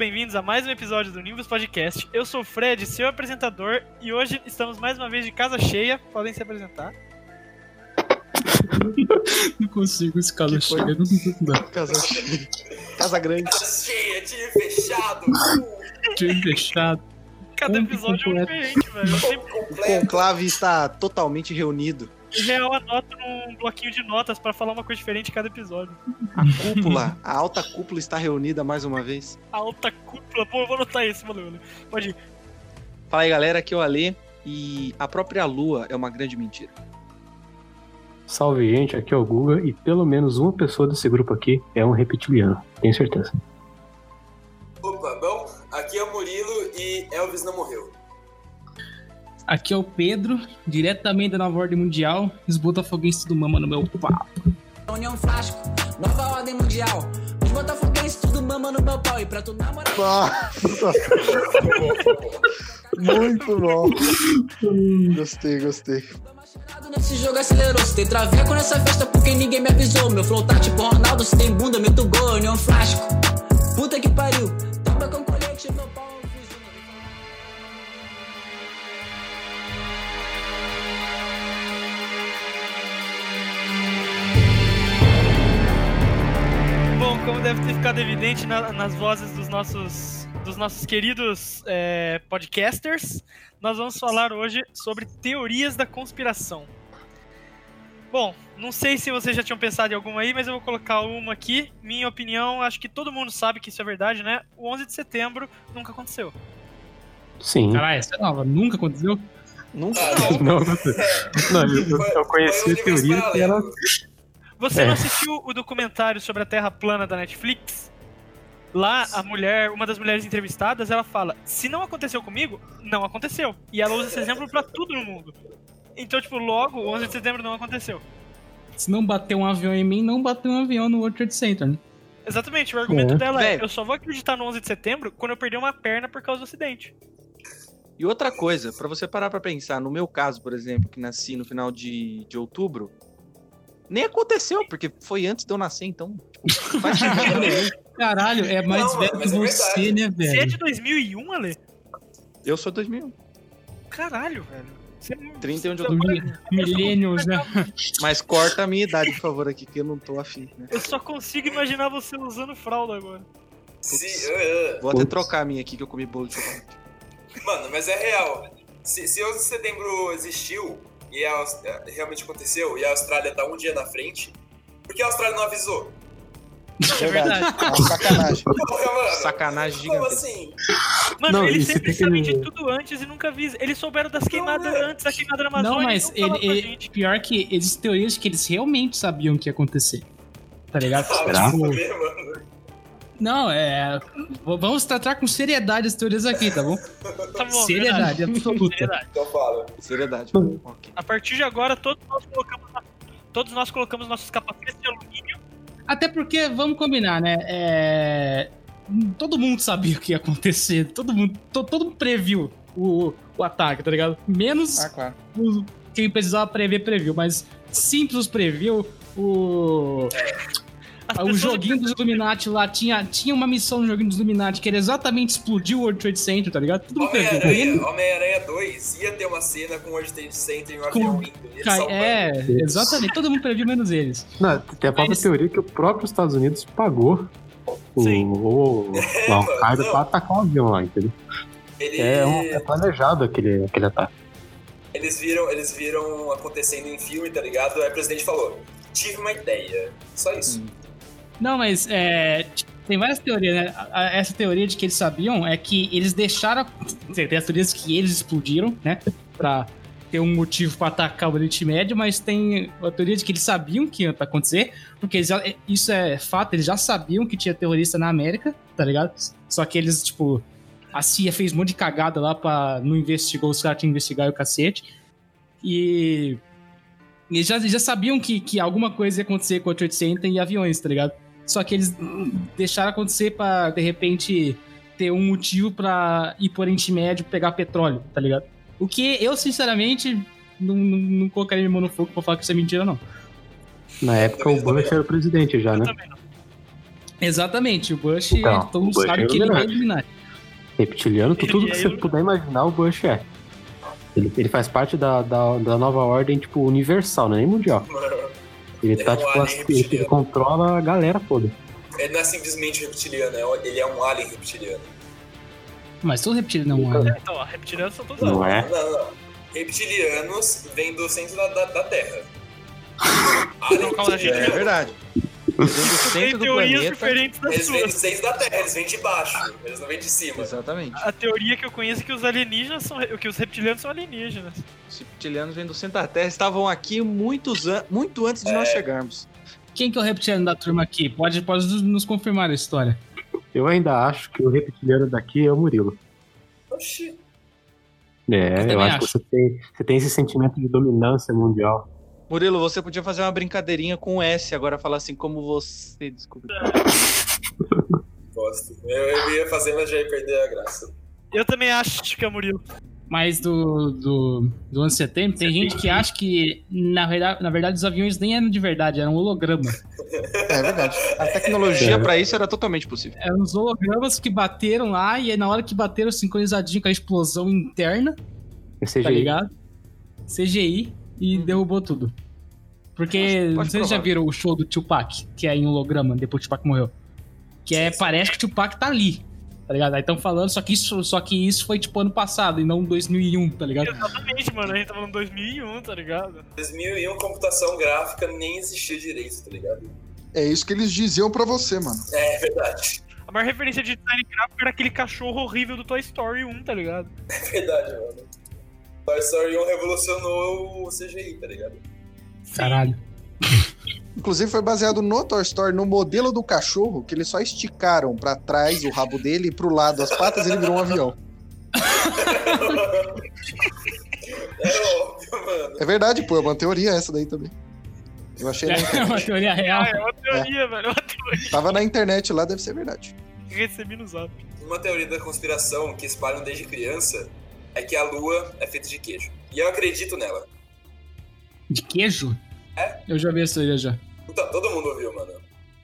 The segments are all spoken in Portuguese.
bem-vindos a mais um episódio do Nimbus Podcast. Eu sou o Fred, seu apresentador, e hoje estamos mais uma vez de casa cheia. Podem se apresentar. Não consigo esse casa Que cheia, não consigo não. Casa cheia. Casa grande. Casa cheia, time fechado, Time fechado. Cada episódio é um diferente, velho. O conclave está totalmente reunido. Real, anoto num bloquinho de notas pra falar uma coisa diferente em cada episódio. A cúpula, a alta cúpula está reunida mais uma vez. A alta cúpula, pô, eu vou anotar isso, valeu, valeu. Pode ir. Fala aí, galera, aqui é o Alê. E a própria lua é uma grande mentira. Salve, gente. Aqui é o Guga e pelo menos uma pessoa desse grupo aqui é um reptiliano. Tenho certeza. Opa, bom, aqui é o Murilo e Elvis não morreu. Aqui é o Pedro, diretamente da Nova Ordem Mundial. Os botafoguenses tudo mama no meu papo. União Flasco, nova ordem mundial. Os botafoguenses tudo mama no meu pau. E pra tu namorar. Muito bom. Gostei, gostei. Tô machucado nesse jogo acelerou. Se tem traveco nessa festa porque ninguém me avisou. Meu flow tá tipo Ronaldo, se tem bunda, meto gol. União Flasco, puta que pariu. Tamba com colete, meu pau. Como deve ter ficado evidente na- nas vozes dos nossos, dos nossos queridos é, podcasters, nós vamos falar hoje sobre teorias da conspiração. Bom, não sei se vocês já tinham pensado em alguma aí, mas eu vou colocar uma aqui. Minha opinião, acho que todo mundo sabe que isso é verdade, né? O 11 de setembro nunca aconteceu. Sim. Caralho, essa é nova, nunca aconteceu. Nunca. Ah, não. Não, não, eu, eu- conheci Foi a teoria que era. Você É. não assistiu o documentário sobre a Terra plana da Netflix? Lá, a mulher, uma das mulheres entrevistadas, ela fala: se não aconteceu comigo, não aconteceu. E ela usa esse exemplo pra tudo no mundo. Então, tipo, logo, o 11 de setembro não aconteceu. Se não bater um avião em mim, não bateu um avião no World Trade Center. Né? Exatamente, o argumento É. dela é: eu só vou acreditar no 11 de setembro quando eu perder uma perna por causa do acidente. E outra coisa, pra você parar pra pensar, no meu caso, por exemplo, que nasci no final de, de outubro, nem aconteceu, porque foi antes de eu nascer, então. Tipo, não faz sentido nenhum. Caralho, é mais Não, velho que é você, verdade. né, Você é velho? de 2001, Ale? Eu sou 2001. Caralho, velho. Você não- 31 de você- outubro. Millennials, né? Mas corta a minha idade, por favor, aqui, que eu não tô afim, né? Eu só consigo imaginar você usando fralda agora. Se, ah, Vou até Putz. trocar a minha aqui, que eu comi bolo de chocolate. Mano, mas é real. Se, se 11 de setembro existiu e a eh, realmente aconteceu e a Austrália tá um dia na frente, por que a Austrália não avisou? É verdade. É uma sacanagem. Porra, mano. Sacanagem Como gigantesca. assim? Mano, Não, eles se sempre sabem que- de tudo antes e nunca avisam. Eles souberam das queimadas é. antes da queimada da Amazônia. Não, mas ele, ele- gente. pior que existem teorias que eles realmente sabiam que ia acontecer. Tá ligado? Ah, mano. Não, é. Vamos tratar com seriedade as teorias aqui, tá bom? Tá bom, seriedade verdade. absoluta. Seriedade. Então fala. Seriedade. A partir de agora, todos nós colocamos, todos nós colocamos nossos capacetes de alumínio. Até porque, vamos combinar, né? É, Todo mundo sabia o que ia acontecer. Todo mundo, to- todo mundo previu o, o ataque, tá ligado? Menos Ah, claro. o- quem precisava prever, previu. Mas Simples previu. O, o joguinho dos Illuminati lá tinha, tinha uma missão no joguinho dos Illuminati que era exatamente explodir o World Trade Center, tá ligado? Todo mundo previu. Homem-Aranha Homem-Aranha 2 ia ter uma cena com o World Trade Center e um Com- avião indo. É, exatamente. Todo mundo previu, menos eles. Não, tem a própria Mas- teoria que o próprio Estados Unidos pagou o, Sim. o, o Al-Qaeda não. pra atacar um avião lá, entendeu? Ele- É, um- é planejado aquele, aquele ataque. eles, viram, eles viram acontecendo em filme, tá ligado? Aí o presidente falou: tive uma ideia. Só isso. Não, mas é, tem várias teorias, né? A- a- Essa teoria de que eles sabiam é que eles deixaram. Tem as teorias que eles explodiram, né? Pra ter um motivo pra atacar o Oriente Médio, mas tem a teoria de que eles sabiam que ia acontecer, porque eles isso é fato, eles já sabiam que tinha terrorista na América, tá ligado? Só que eles, tipo, a CIA fez um monte de cagada lá pra não investigar, os caras tinham investigar o cacete. E. Eles já, já sabiam que, que alguma coisa ia acontecer com Trade Center e aviões, tá ligado? Só que eles deixaram acontecer pra, de repente, ter um motivo pra ir pro Oriente Médio pegar petróleo, tá ligado? O que eu, sinceramente, não, não, não colocaria minha mão no fogo pra falar que isso é mentira, não. Na época o Bush era o presidente já, Eu né? Exatamente, o Bush, Então, todo mundo sabe é que ele é Illuminati. Illuminati. Reptiliano, tu- tudo Ele que é você eu- puder imaginar, o Bush é. Ele, ele faz parte da, da, da nova ordem, tipo, universal, não é nem mundial. Ele Ele tá, é um tipo, alien assim, ele, controla a galera toda. Ele não é simplesmente reptiliano, é- ele é um alien reptiliano. Mas todo reptiliano não é. Então, ó, reptilianos são todos Não é? Não, não. Reptilianos vêm do centro da, da, da Terra. Alien Não, calma, gente. É verdade. Eles vêm do Tem teorias planeta. diferentes das Eles vêm do suas. centro da Terra, eles vêm de baixo, eles não vêm de cima. Exatamente. A teoria que eu conheço é que os alienígenas são. que os reptilianos são alienígenas. Os reptilianos vêm do centro da Terra. Estavam aqui muitos an muito antes de nós chegarmos. Quem que é o reptiliano da turma aqui? Pode, pode nos confirmar a história. Eu ainda acho que o reptiliano daqui é o Murilo. Oxi. É, também eu acho, acho. que você tem, você tem esse sentimento de dominância mundial. Murilo, você podia fazer uma brincadeirinha com o S, agora falar assim, como você descobriu. Gosto. Eu, eu ia fazer, mas já ia perder a graça. Eu também acho que é Murilo. Mas do, do, do 11 de setembro, tem gente que acha que, na verdade, na verdade, os aviões nem eram de verdade, eram um holograma. É verdade. A tecnologia É. pra isso era totalmente possível. Eram os hologramas que bateram lá, e aí na hora que bateram sincronizadinho com a explosão interna, É CGI. tá ligado? CGI, e derrubou tudo. Porque, Pode- pode vocês já viram o show do Tupac, que é em holograma, depois que o Tupac morreu. Que é, parece que o Tupac tá ali, tá ligado? Aí estão falando, só que, isso, só que isso foi tipo ano passado, e não 2001, tá ligado? Exatamente, mano. A gente tá falando 2001, tá ligado? 2001, computação gráfica nem existia direito, tá ligado? É isso que eles diziam pra você, mano. É verdade. A maior referência de design gráfico era aquele cachorro horrível do Toy Story 1, tá ligado? É verdade, mano. Toy Story 1 revolucionou o CGI, tá ligado? Caralho. Inclusive foi baseado no Toy Story, no modelo do cachorro, que eles só esticaram pra trás o rabo dele e pro lado as patas e ele virou um avião. É óbvio, mano. É verdade, pô, é uma teoria essa daí também. Eu achei na É uma internet. teoria real. Ah, é uma teoria, velho. É uma teoria Tava na internet lá, deve ser verdade. recebi no zap. Uma teoria da conspiração que espalham desde criança é que a lua é feita de queijo. E eu acredito nela. De queijo? É? Eu já vi essa teoria já. Então, todo mundo ouviu, mano.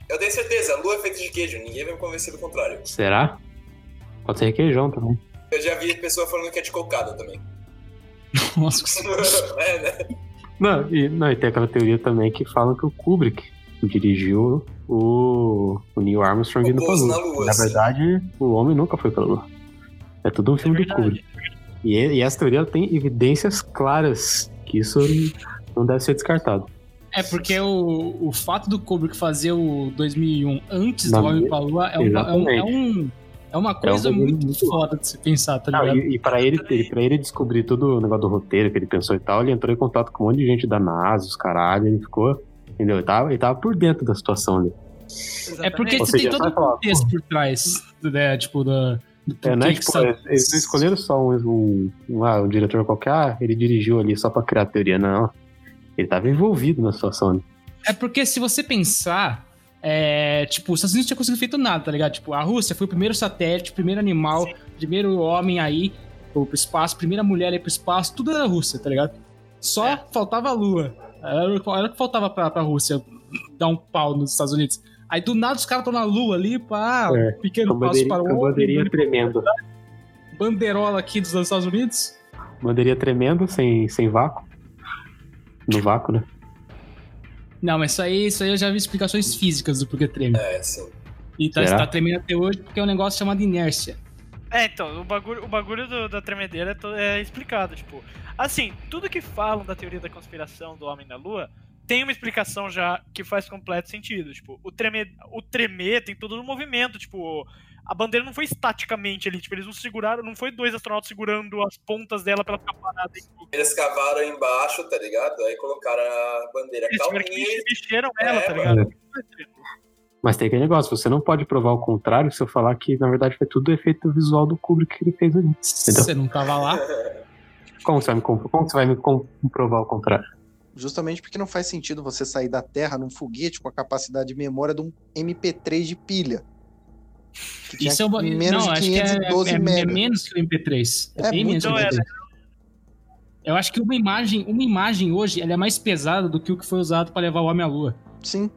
Eu tenho certeza, a lua é feita de queijo, ninguém vai me convencer do contrário. Será? Pode ser requeijão também. Eu já vi pessoa falando que é de cocada também. Nossa, que é, né? Não e, não, e tem aquela teoria também que falam que o Kubrick dirigiu o, o Neil Armstrong O indo pra Lua. na Lua, Na sim. verdade, o homem nunca foi pra Lua. É tudo um filme do verdade. Kubrick. E, e essa teoria tem evidências claras que isso não deve ser descartado. É porque o, o fato do Kubrick fazer o 2001 antes Na do Homem pra Lua é, uma, é, um, é, um- é uma coisa bagulho muito, muito foda de se pensar, tá ligado? e, e para ele, ele, pra ele descobrir todo o negócio do roteiro que ele pensou e tal, ele entrou em contato com um monte de gente da NASA, os caralho, ele ficou. Entendeu? Ele tava, ele tava por dentro da situação ali. É porque Ou você tem todo um falar, contexto por trás, né? Tipo, da. do É, não é que tipo, sabe- é, eles não escolheram só um, um, um, ah, um diretor qualquer, ah, ele dirigiu ali só pra criar a teoria, não. Ele tava envolvido na situação ali. É porque se você pensar, é, tipo, os Estados Unidos não tinha conseguido feito nada, tá ligado? Tipo, a Rússia foi o primeiro satélite, o primeiro animal, primeiro homem aí pro espaço, primeira mulher aí pro espaço, tudo era Rússia, tá ligado? Só É. faltava a Lua. Era, o- era o que faltava pra, pra Rússia dar um pau nos Estados Unidos. Aí do nada os caras estão na Lua ali, pá, É, pequeno Com passo para o outro, bandeirinha tremendo. bandeirola aqui dos Estados Unidos. Bandeirinha tremendo, sem, sem vácuo. No vácuo, né? Não, mas isso aí, isso aí eu já vi explicações físicas do porquê treme. É, sim. E tá, tá tremendo até hoje porque é um negócio chamado inércia. É, então, o bagulho, o bagulho do- da tremedeira é, é explicado, tipo. Assim, tudo que falam da teoria da conspiração do Homem na Lua tem uma explicação já que faz completo sentido. Tipo, o tremer, o tremer tem todo um movimento, tipo. A bandeira não foi estaticamente ali, tipo, eles não seguraram, não foi dois astronautas segurando as pontas dela pra ela ficar parada. Eles cavaram embaixo, tá ligado? Aí colocaram a bandeira eles que calminha mexer- e mexeram ela, É, tá ligado? Mas tem aquele negócio, você não pode provar o contrário se eu falar que, na verdade, foi tudo efeito visual do Kubrick que ele fez ali. Você não tava lá. Como você vai me, comp- como você vai me com- comprovar o contrário? Justamente porque não faz sentido você sair da Terra num foguete com a capacidade de memória de um MP3 de pilha. Isso é uma, menos não, de acho que é, 512 é, é menos que o MP3. É, É bem menos muito que o Então, MP3. Eu acho que uma imagem, uma imagem hoje ela é mais pesada do que o que foi usado pra levar o homem à lua. Sim.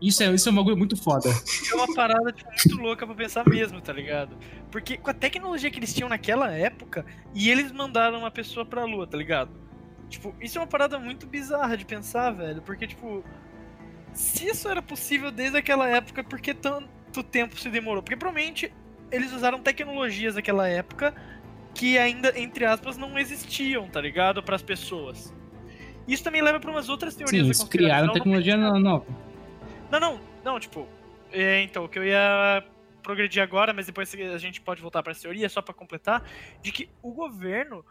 Isso é, isso é um bagulho muito foda. É uma parada tipo, muito louca pra pensar mesmo, tá ligado? Porque com a tecnologia que eles tinham naquela época, e eles mandaram uma pessoa pra lua, tá ligado? Tipo, isso é uma parada muito bizarra de pensar, velho. Porque, tipo, se isso era possível desde aquela época, por que tanto tempo se demorou? Porque provavelmente eles usaram tecnologias daquela época que ainda, entre aspas, não existiam, tá ligado? Para as pessoas. Isso também leva pra umas outras teorias Sim, eles criaram não tecnologia pensaram- nova. não, não, não, tipo. é, então, o que eu ia progredir agora, mas depois a gente pode voltar para essa teoria, só para completar, de que o governo,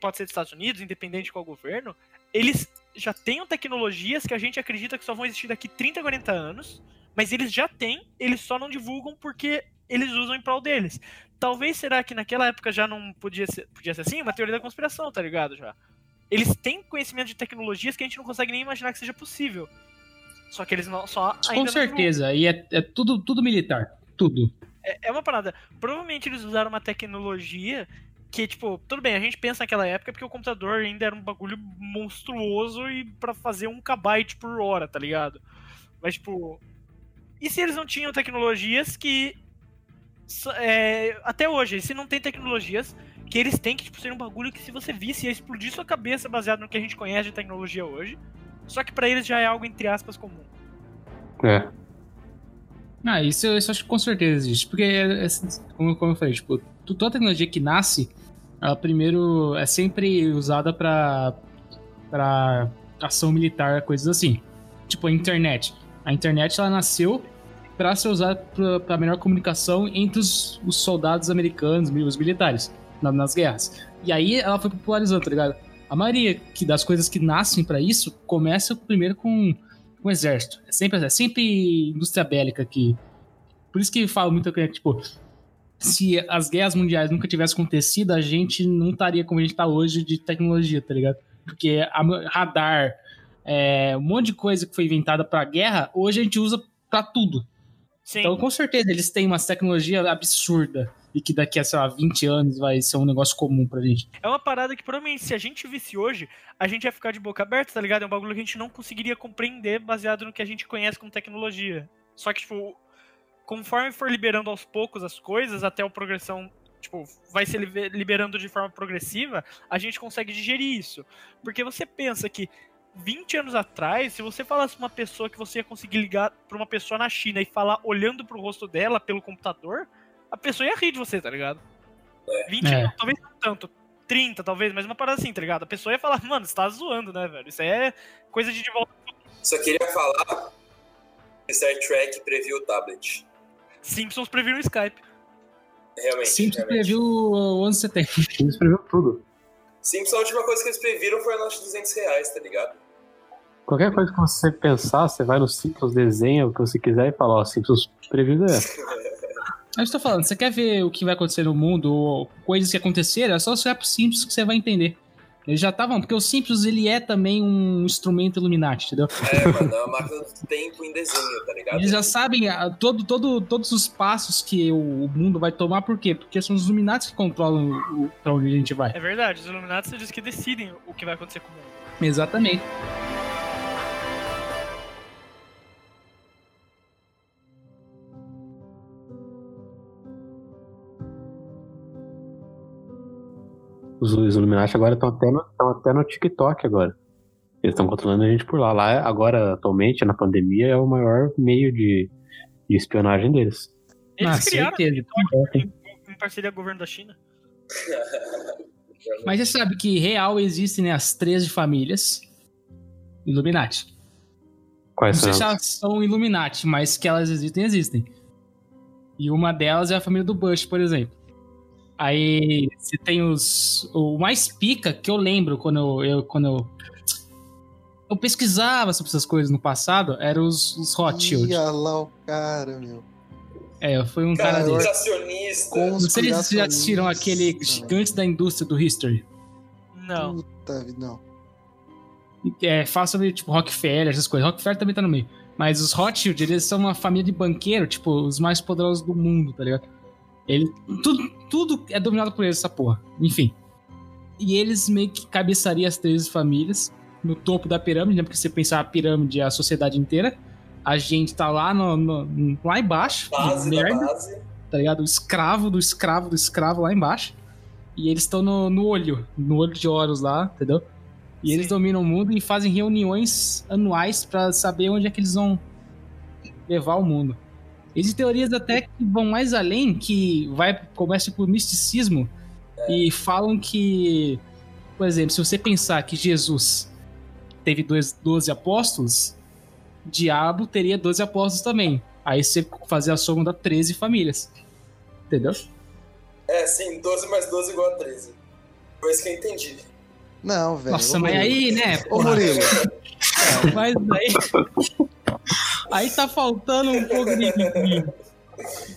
pode ser dos Estados Unidos, independente de qual governo, eles já tenham tecnologias que a gente acredita que só vão existir daqui 30, 40 anos, mas eles já têm, eles só não divulgam porque eles usam em prol deles. Talvez será que naquela época já não podia ser, podia ser assim? Uma teoria da conspiração, tá ligado? Já. Eles têm conhecimento de tecnologias que a gente não consegue nem imaginar que seja possível. Só que eles não só Com certeza. E é, é tudo, tudo militar. Tudo. É, é uma parada. Provavelmente eles usaram uma tecnologia que, tipo, tudo bem, a gente pensa naquela época porque o computador ainda era um bagulho monstruoso e pra fazer um kbyte por hora, tá ligado? Mas, tipo. E se eles não tinham tecnologias que. é, até hoje, se não tem tecnologias que eles têm que tipo, ser um bagulho que se você visse ia explodir sua cabeça baseado no que a gente conhece de tecnologia hoje. Só que pra eles já é algo, entre aspas, comum. É. Ah, isso, eu- isso eu acho que com certeza existe. Porque, é- é- como, como eu falei, tipo, toda tecnologia que nasce, ela primeiro é sempre usada pra, pra ação militar, coisas assim. Tipo, a internet. A internet, ela nasceu pra ser usada pra melhor comunicação entre os, os soldados americanos, os militares, na- nas guerras. E aí ela foi popularizando, tá ligado? A maioria que das coisas que nascem pra isso começa primeiro com o exército. É sempre, é sempre indústria bélica que. Por isso que falo muito que, tipo, se as guerras mundiais nunca tivessem acontecido, a gente não estaria como a gente tá hoje de tecnologia, tá ligado? Porque radar, é, um monte de coisa que foi inventada pra guerra, hoje a gente usa pra tudo. Sim. Então, com certeza, eles têm uma tecnologia absurda e que daqui a, sei lá, 20 anos vai ser um negócio comum pra gente. É uma parada que provavelmente se a gente visse hoje, a gente ia ficar de boca aberta, tá ligado? É um bagulho que a gente não conseguiria compreender baseado no que a gente conhece como tecnologia. Só que, tipo, conforme for liberando aos poucos as coisas, até a progressão, tipo, vai se libe- liberando de forma progressiva, a gente consegue digerir isso. Porque você pensa que 20 anos atrás, se você falasse pra uma pessoa que você ia conseguir ligar pra uma pessoa na China e falar olhando pro rosto dela pelo computador, a pessoa ia rir de você, tá ligado? 20 É. não, talvez não tanto. 30, talvez, mas uma parada assim, tá ligado? A pessoa ia falar, mano, você tá zoando, né, velho? Isso aí é coisa de de volta. Só queria falar que Star Trek previu o tablet. Simpsons previram o Skype. Realmente. Sempre realmente. previu o 11 de setembro. Ele escreveu tudo. Simpsons, a última coisa que eles previram foi a nota de 200 reais, tá ligado? Qualquer coisa que você pensar, você vai no Simpsons, desenha o que você quiser e fala, ó, Simpsons previu é. Eu estou falando, você quer ver o que vai acontecer no mundo, ou coisas que aconteceram, é só você olhar pro Simpsons que você vai entender. Eles já estavam, porque o Simpsons ele é também um instrumento Illuminati, entendeu? É, mano, é uma máquina do tempo em desenho, tá ligado? Eles já sabem ah, todo, todo, todos os passos que o, o mundo vai tomar, por quê? Porque são os Illuminati que controlam o, pra onde a gente vai. É verdade, os Illuminati eles que decidem o que vai acontecer com o mundo. Exatamente. Os, os Illuminati agora estão até, no- até no TikTok agora. Eles estão controlando a gente por lá. Lá, agora, atualmente, na pandemia, é o maior meio de, de espionagem deles. Eles ah, criaram certeza. em, em parceria com o governo da China. Mas você sabe que real existem né, as 13 famílias Illuminati. Quais Não sei se são? elas são Illuminati, mas que elas existem, existem. E uma delas é a família do Bush, por exemplo. Aí você tem os. O mais pica que eu lembro quando eu. eu- quando eu, eu pesquisava sobre essas coisas no passado, eram os, os Rothschild. Ia lá o cara, meu. É, foi um cara, Cara, desse. Conspiracionista. Não sei se vocês já assistiram aquele Conspiracionista. Gigante da Indústria do History. Não. Puta vida, não. É, fala sobre, tipo, Rockefeller, essas coisas. Rockefeller também tá no meio. Mas os Rothschild, eles são uma família de banqueiro, tipo, os mais poderosos do mundo, tá ligado? Ele, tudo, tudo é dominado por eles, essa porra. Enfim. E eles meio que cabeçariam as 13 famílias no topo da pirâmide, né? Porque se você pensar a pirâmide é a sociedade inteira. a gente tá lá, no, no- lá embaixo, Base merda, base. tá ligado? O escravo do escravo do escravo lá embaixo. E eles estão no, no olho, no olho de Horus lá, entendeu? E eles Sim. dominam o mundo e fazem reuniões anuais pra saber onde é que eles vão levar o mundo. Existem teorias até que vão mais além, que vai começa por misticismo e falam que, por exemplo, se você pensar que Jesus teve dois, 12 apóstolos, diabo teria 12 apóstolos também. Aí você fazer a soma dá 13 famílias. Entendeu? É, sim, 12 mais 12 igual a 13. Foi isso que eu entendi. Não, velho. Nossa, mas aí, né? Ô, Murilo. Mas aí. Aí tá faltando um pouco de, de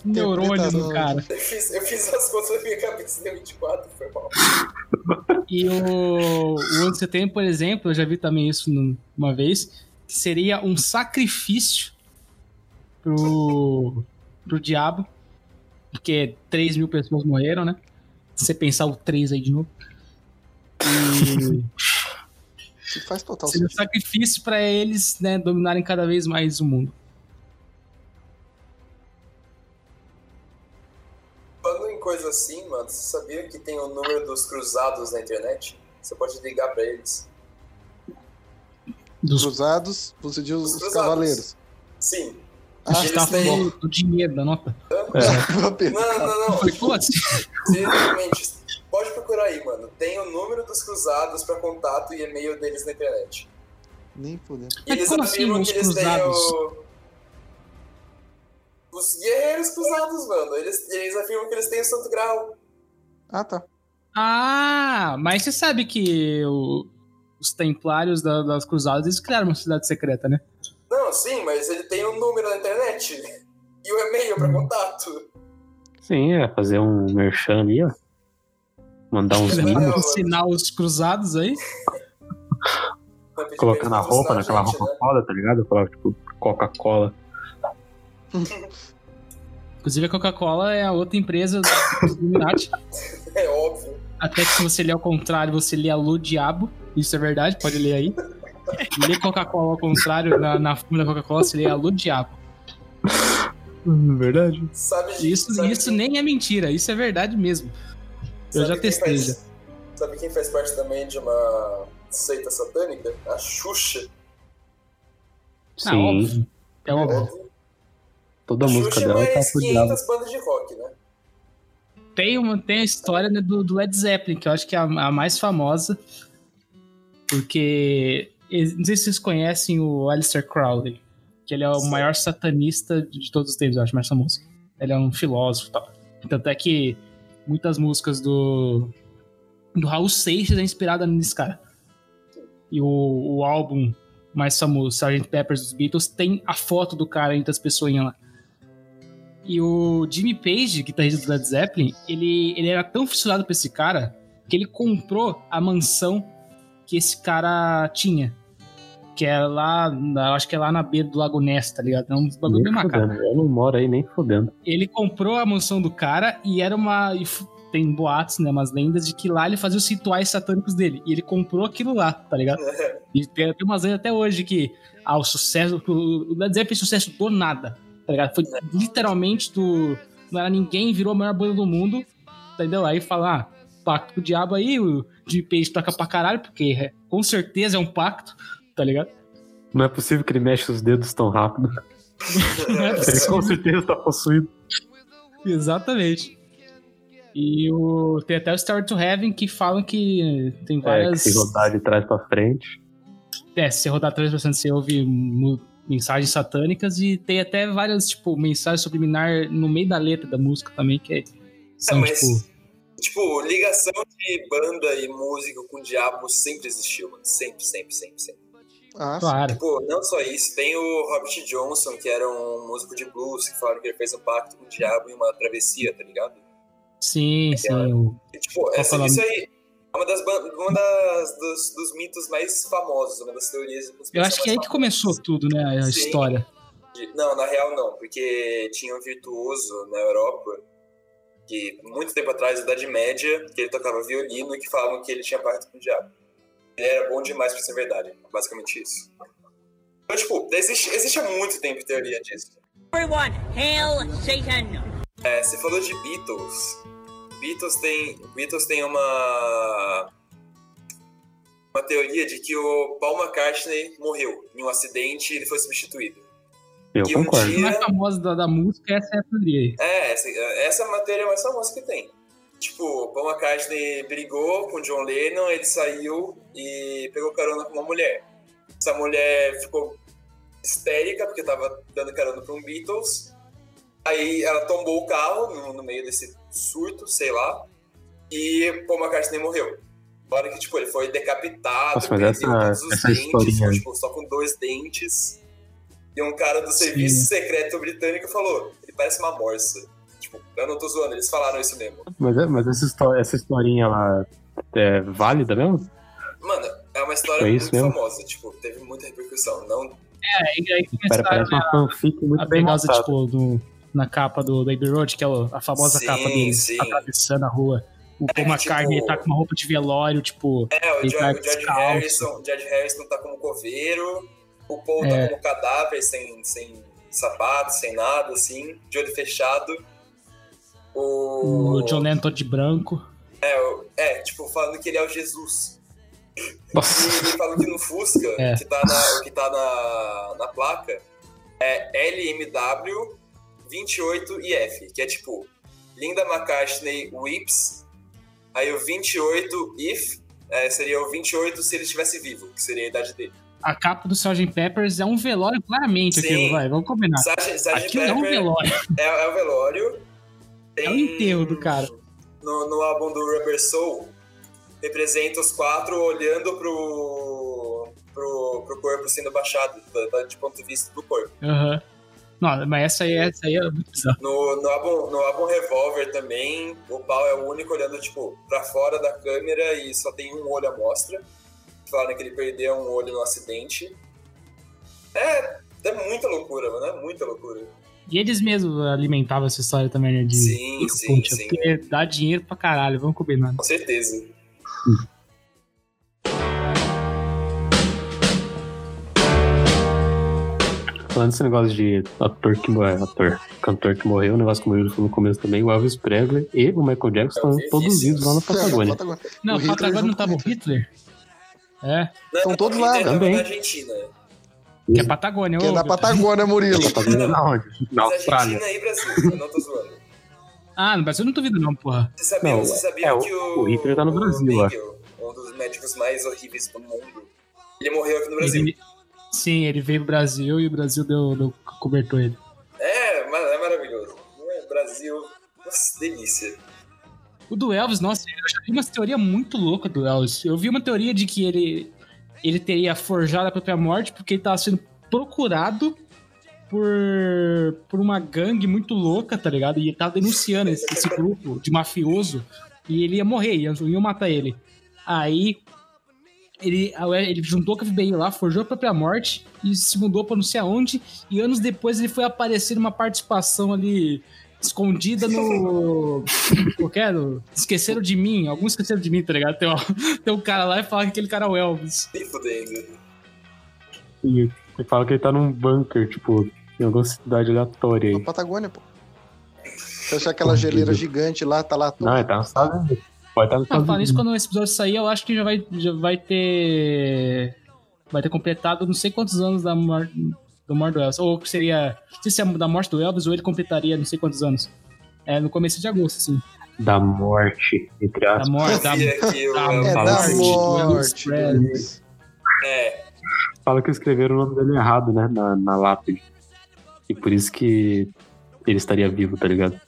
neurônio no cara. Eu fiz, eu fiz as contas na minha cabeça e deu 24, foi mal. E o, o 11 de setembro, por exemplo, eu já vi também isso num- uma vez, que seria um sacrifício pro, pro diabo, porque 3 mil pessoas morreram, né? Se você pensar o 3 aí de novo. E Que faz total seria um sentido. sacrifício pra eles, né, dominarem cada vez mais o mundo. Falando em coisa assim, mano, você sabia que tem o número dos cruzados na internet? Você pode ligar pra eles. Dos Cruzados, você diz os, cruzados. cavaleiros. Sim. Ah, a gente tá têm- falando do dinheiro da nota. Não, não, não. Foi como assim? Simplesmente, procurar aí, mano. Tem o número dos cruzados pra contato e e-mail deles na internet. Nem fudeu. E eles como assim, afirmam os que eles têm cruzados? o... Os guerreiros cruzados, mano. Eles, eles afirmam que eles têm o Santo Grau. Ah, tá. Ah, mas você sabe que o- os templários da- das cruzadas, eles criaram uma cidade secreta, né? Não, sim, mas ele tem o número na internet. E o e-mail pra contato. Sim, é fazer um merchan ali, ó. Mandar uns mimos. Ensinar os cruzados aí. Colocar na roupa, naquela a gente, roupa né? foda, tá ligado? Coloca, tipo, Coca-Cola. Inclusive a Coca-Cola é a outra empresa do Illuminati. É óbvio. Até que se você ler ao contrário, você lê Alô Diabo. Isso é verdade, pode ler aí. Lê Coca-Cola ao contrário, na, na da Coca-Cola, você lê Alô Diabo. Verdade. Sabe Isso, sabe isso nem é mentira, isso é verdade mesmo. Eu já testei faz- já. Sabe quem faz parte também de uma seita satânica? A Xuxa. Ah, Sim. óbvio. É óbvio. Óbvio. Toda a música Xuxa é dela tá. 500 bandas de rock, né? Tem, uma, tem a história né, do, do Led Zeppelin, que eu acho que é a, a mais famosa. Porque. Não sei se vocês conhecem o Aleister Crowley, que ele é o Sim. maior satanista de todos os tempos, eu acho, mais famoso. Ele é um filósofo e tal. Tanto é que muitas músicas do. do Raul Seixas é inspirada nesse cara. E o, o álbum mais famoso, Sgt. Peppers dos Beatles, tem a foto do cara entre as pessoinhas lá. E o Jimmy Page, guitarrista do Led Zeppelin, ele, ele era tão fissurado por esse cara que ele comprou a mansão que esse cara tinha. Que é lá, na- acho que é lá na beira do Lago Ness, tá ligado? É um bagulho bem macabro. Eu não moro aí nem fudendo. Ele comprou a mansão do cara e era uma. e tem boatos, né? Umas lendas de que lá ele fazia os rituais satânicos dele. E ele comprou aquilo lá, tá ligado? E tem, tem umas lendas até hoje que ah, o sucesso. O Led Zeppelin fez sucesso do nada. Tá ligado? Foi literalmente do. Não era ninguém, virou a maior banda do mundo. Entendeu? Aí fala, ah, pacto com o diabo aí, o Jimmy Page toca pra caralho, porque é- com certeza é um pacto, tá ligado? Não é possível que ele mexa os dedos tão rápido. É Ele com certeza tá possuído. Exatamente. E o, tem até o Story to Heaven que falam que tem É, que várias. se rodar de trás pra frente. É, se você rodar 3%, você ouve mensagens satânicas e tem até várias, tipo, mensagens subliminar no meio da letra da música também, que é, são, mas- tipo. Tipo, ligação de banda e música com o diabo sempre existiu, mano. Sempre, sempre, sempre, sempre. Ah. Claro. Tipo, não só isso, tem o Robert Johnson, que era um músico de blues, que falaram que ele fez um pacto com o diabo em uma travessia, tá ligado? Sim, sim. o- E, tipo, essa, falando. isso aí é uma das, uma das dos, dos mitos mais famosos, uma das teorias Eu acho que é aí que começou tudo, né? A Sim. história. Não, na real não, porque tinha um virtuoso na Europa que muito tempo atrás, na Idade Média, que ele tocava violino e que falavam que ele tinha pacto com o diabo. Ele era bom demais pra ser verdade, basicamente isso. Então, tipo, existe, existe há muito tempo teoria disso. Everyone, hail Satan! É, você falou de Beatles. Beatles tem, Beatles tem uma uma teoria de que o Paul McCartney morreu em um acidente e ele foi substituído. Eu E um concordo. A dia- mais famosa da, da música, essa é a teoria aí. É, essa, essa é a matéria mais famosa que tem. Tipo, o Paul McCartney brigou com o John Lennon, ele saiu e pegou carona com uma mulher. Essa mulher ficou histérica porque tava dando carona pra um Beatles. Aí ela tombou o carro no, no meio desse surto, sei lá, e Paul McCartney morreu. Hora que, tipo, ele foi decapitado, Nossa, mas essa- todos os essa dentes, aí. tipo, só com dois dentes. E um cara do serviço secreto britânico falou, ele parece uma morsa. Tipo, eu não tô zoando, eles falaram isso mesmo. Mas, é- mas essa, histó- essa historinha lá é válida mesmo? Mano, é uma história muito mesmo? famosa, tipo, teve muita repercussão. Não, É, e aí Pera, começaram parece uma fanfic muito a bem tipo, do- na capa do Baby Road, que é a famosa Sim, capa dele, sim. atravessando a rua. O É, Paul McCartney tipo- tá com uma roupa de velório, tipo... É, o George, tá o George descalço. Harrison, o George Harrison tá como coveiro, o Paul É. tá como cadáver, sem, sem sapato, sem nada, assim, de olho fechado. O, O John Lennon todo de branco. É, o- é, tipo, falando que ele é o Jesus. Nossa. E ele falou que no Fusca, É. que tá, na, o que tá na, na placa, é LMW 28IF, que é tipo Linda McCartney Whips, aí o 28 if é, seria o 28 se ele estivesse vivo, que seria a idade dele. A capa do Sgt. Peppers é um velório, claramente, Sim. aquilo, vai, vamos combinar. Sgt. Sgt. Aquilo é um Pepper velório. é, é o velório. É o enterro do cara. No, no álbum do Rubber Soul, representa os quatro olhando pro, pro, pro corpo sendo baixado, de ponto de vista do corpo. Aham. Não, mas essa aí, essa aí é muito. No, no, álbum, no álbum Revolver também, o Paul é o único olhando, tipo, pra fora da câmera e só tem um olho à mostra. Falaram que ele perdeu um olho no acidente. É, é muita loucura, mano, é muita loucura. E eles mesmos alimentavam essa história também, né? De, Sim, sim, Puxa, sim. Porque dá dinheiro pra caralho, vamos combinar. Com certeza. Falando desse negócio de ator que morreu, ator, cantor que morreu, o negócio que morreu no começo também, o Elvis Presley e o Michael Jackson estão todos vivos lá na Patagônia. Patagônia. Não, O o Patagônia não junto tava o Hitler? É, Estão todos lá, também. na Argentina. Que é Patagônia. Que é da. Patagônia, Murilo. Patagônia na onde? Na Mas Austrália. Argentina e Brasil, eu não tô zoando. Ah, no Brasil eu não duvido não, porra. Você sabia, Não, você sabia é, que o, o Hitler tá no Brasil, o um dos médicos mais horríveis do mundo, ele morreu aqui no Brasil. Ele- sim, ele veio pro Brasil e o Brasil deu, deu cobertou ele. É, é maravilhoso. É, Brasil, nossa, delícia. O do Elvis, nossa, eu já vi uma teoria muito louca do Elvis. Eu vi uma teoria de que ele, ele teria forjado a própria morte porque ele tava sendo procurado por, por uma gangue muito louca, tá ligado? E ele tava denunciando esse, esse grupo de mafioso e ele ia morrer, iam, iam matar ele. Aí ele, ele juntou com o FBI lá, forjou a própria morte e se mudou pra não sei aonde. E anos depois ele foi aparecer numa participação ali escondida no. Qualquer. No, esqueceram de mim. Alguns esqueceram de mim, tá ligado? Tem, um- tem um cara lá e fala que aquele cara é o Elvis. Nem fudendo. E ele fala que ele tá num bunker, tipo, em alguma cidade aleatória aí. Na Patagônia, pô. Você acha aquela geleira gigante lá, tá lá tudo. Não, ele tá Unidos. Pode estar nos Não, Estados falando isso, quando esse episódio sair, eu acho que já vai, já vai ter. Vai ter completado não sei quantos anos da morte do morte do Elvis. Ou que seria. Não sei se é da morte do Elvis ou ele completaria não sei quantos anos. É no começo de agosto, assim. Da morte, entre Da aspas. morte, da, Eu vi aqui o- da É da assim, morte. do Elvis Deus. É, Fala que escreveram o nome dele errado, né? Na, na lápide. E por isso que ele estaria vivo, tá ligado?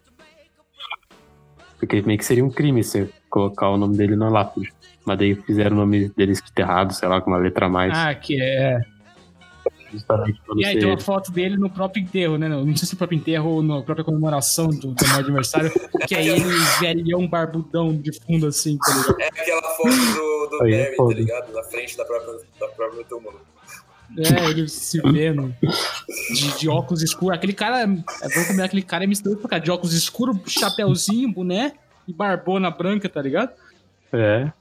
Porque meio que seria um crime você colocar o nome dele na lápide. Mas daí fizeram o nome dele escrito errado, sei lá, com uma letra a mais. Ah, que é. Justamente pra não E aí tem uma foto dele no próprio enterro, né? Não sei se no próprio enterro ou na própria comemoração do, do meu aniversário. Que aí ele velhão barbudão de fundo, assim, tá ligado? é aquela foto do, do Aí é Barry, tá ligado? Na frente da própria, da própria túmulo. É, ele se vendo de, de óculos escuros. Aquele cara, é bom comer aquele cara é misterioso pra cá, de óculos escuros, chapéuzinho, boné e barbona branca, tá ligado? É.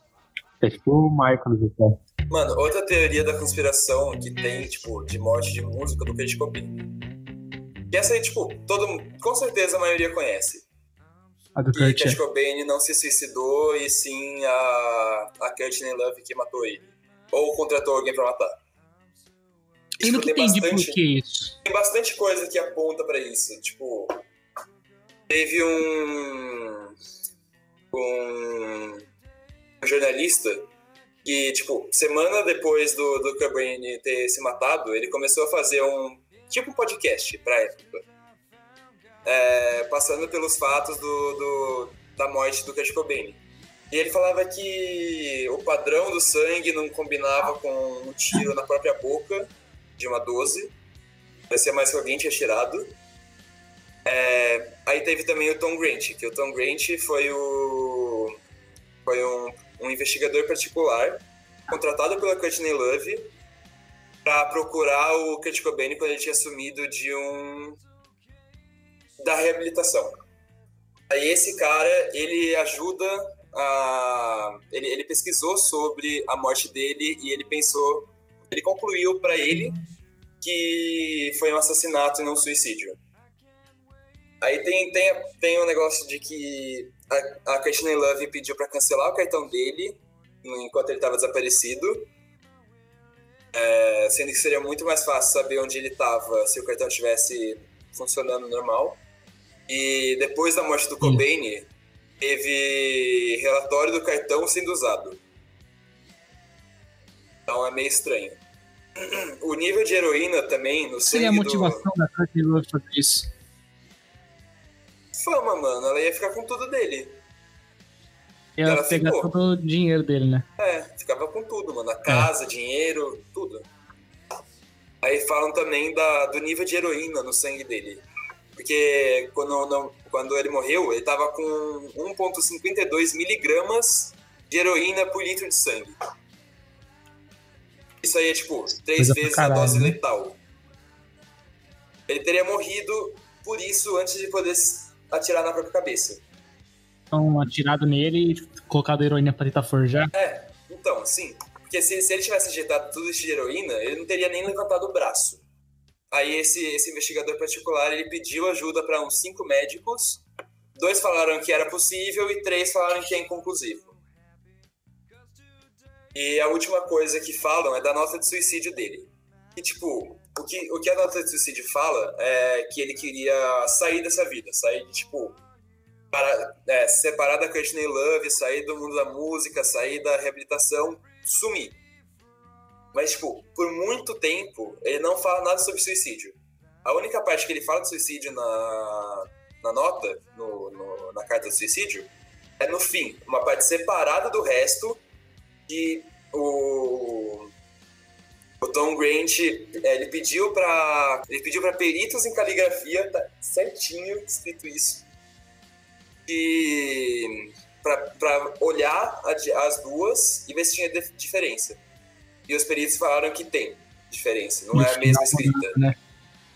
É tipo o Michael no Zé. Mano, outra teoria da conspiração que tem, tipo, de morte de música do Kurt Cobain. Que essa aí, tipo, todo mundo, com certeza a maioria conhece. A do Que Kurt. É. Cobain não se suicidou e sim a, a Courtney Love que matou ele. Ou contratou alguém pra matar. Eu Tipo, nunca entendi por que isso. tem bastante coisa que aponta pra isso. Tipo, teve um, um jornalista que, tipo, semana depois do, do Cobain ter se matado, ele começou a fazer um tipo um podcast pra época. É, passando pelos fatos do, do- da morte do Kurt Cobain. E ele falava que o padrão do sangue não combinava com um tiro na própria boca de uma 12. Parecia mais que alguém tinha tirado. É, aí teve também o Tom Grant, que o Tom Grant foi o foi um, um investigador particular contratado pela Courtney Love para procurar o Kurt Cobain quando ele tinha sumido de um da reabilitação. Aí esse cara, ele ajuda a ele, ele pesquisou sobre a morte dele e ele pensou, ele concluiu para ele que foi um assassinato e não um suicídio. Aí tem, tem, tem um negócio de que a, a Love pediu para cancelar o cartão dele enquanto ele estava desaparecido. É, sendo que seria muito mais fácil saber onde ele estava se o cartão estivesse funcionando normal. E depois da morte do Cobain, teve relatório do cartão sendo usado. Então é meio estranho. O nível de heroína também no seria a motivação da Courtney Love fazer isso? Fama, mano. Ela ia ficar com tudo dele. Ela Ela pegar ficou. todo o dinheiro dele, né? É, ficava com tudo, mano. A casa, dinheiro, tudo. Aí falam também da, do nível de heroína no sangue dele. Porque quando, não, quando ele morreu, ele tava com 1,52 miligramas de heroína por litro de sangue. Isso aí é tipo três Coisa vezes caralho, a dose né? letal. Ele teria morrido por isso antes de poder atirar na própria cabeça. Então, atirado nele e colocado heroína pra tentar forjar. É, então, sim. Porque se, se ele tivesse injetado tudo isso de heroína, ele não teria nem levantado o braço. Aí esse, esse investigador particular, ele pediu ajuda para uns cinco médicos. Dois falaram que era possível e três falaram que é inconclusivo. E a última coisa que falam é da nota de suicídio dele. E, tipo, o que, o que a nota de suicídio fala é que ele queria sair dessa vida, sair de, tipo, para, é, se separar da Courtney Love, sair do mundo da música, sair da reabilitação, sumir. Mas, tipo, por muito tempo, ele não fala nada sobre suicídio. A única parte que ele fala de suicídio na, na nota, no, no- na carta de suicídio, é no fim, uma parte separada do resto, que o, o Tom Grant, é, ele pediu para ele pediu para peritos em caligrafia, tá certinho escrito isso, e para olhar a as duas e ver se tinha dif- diferença. E os peritos falaram que tem diferença, não No é a mesma escrita. né?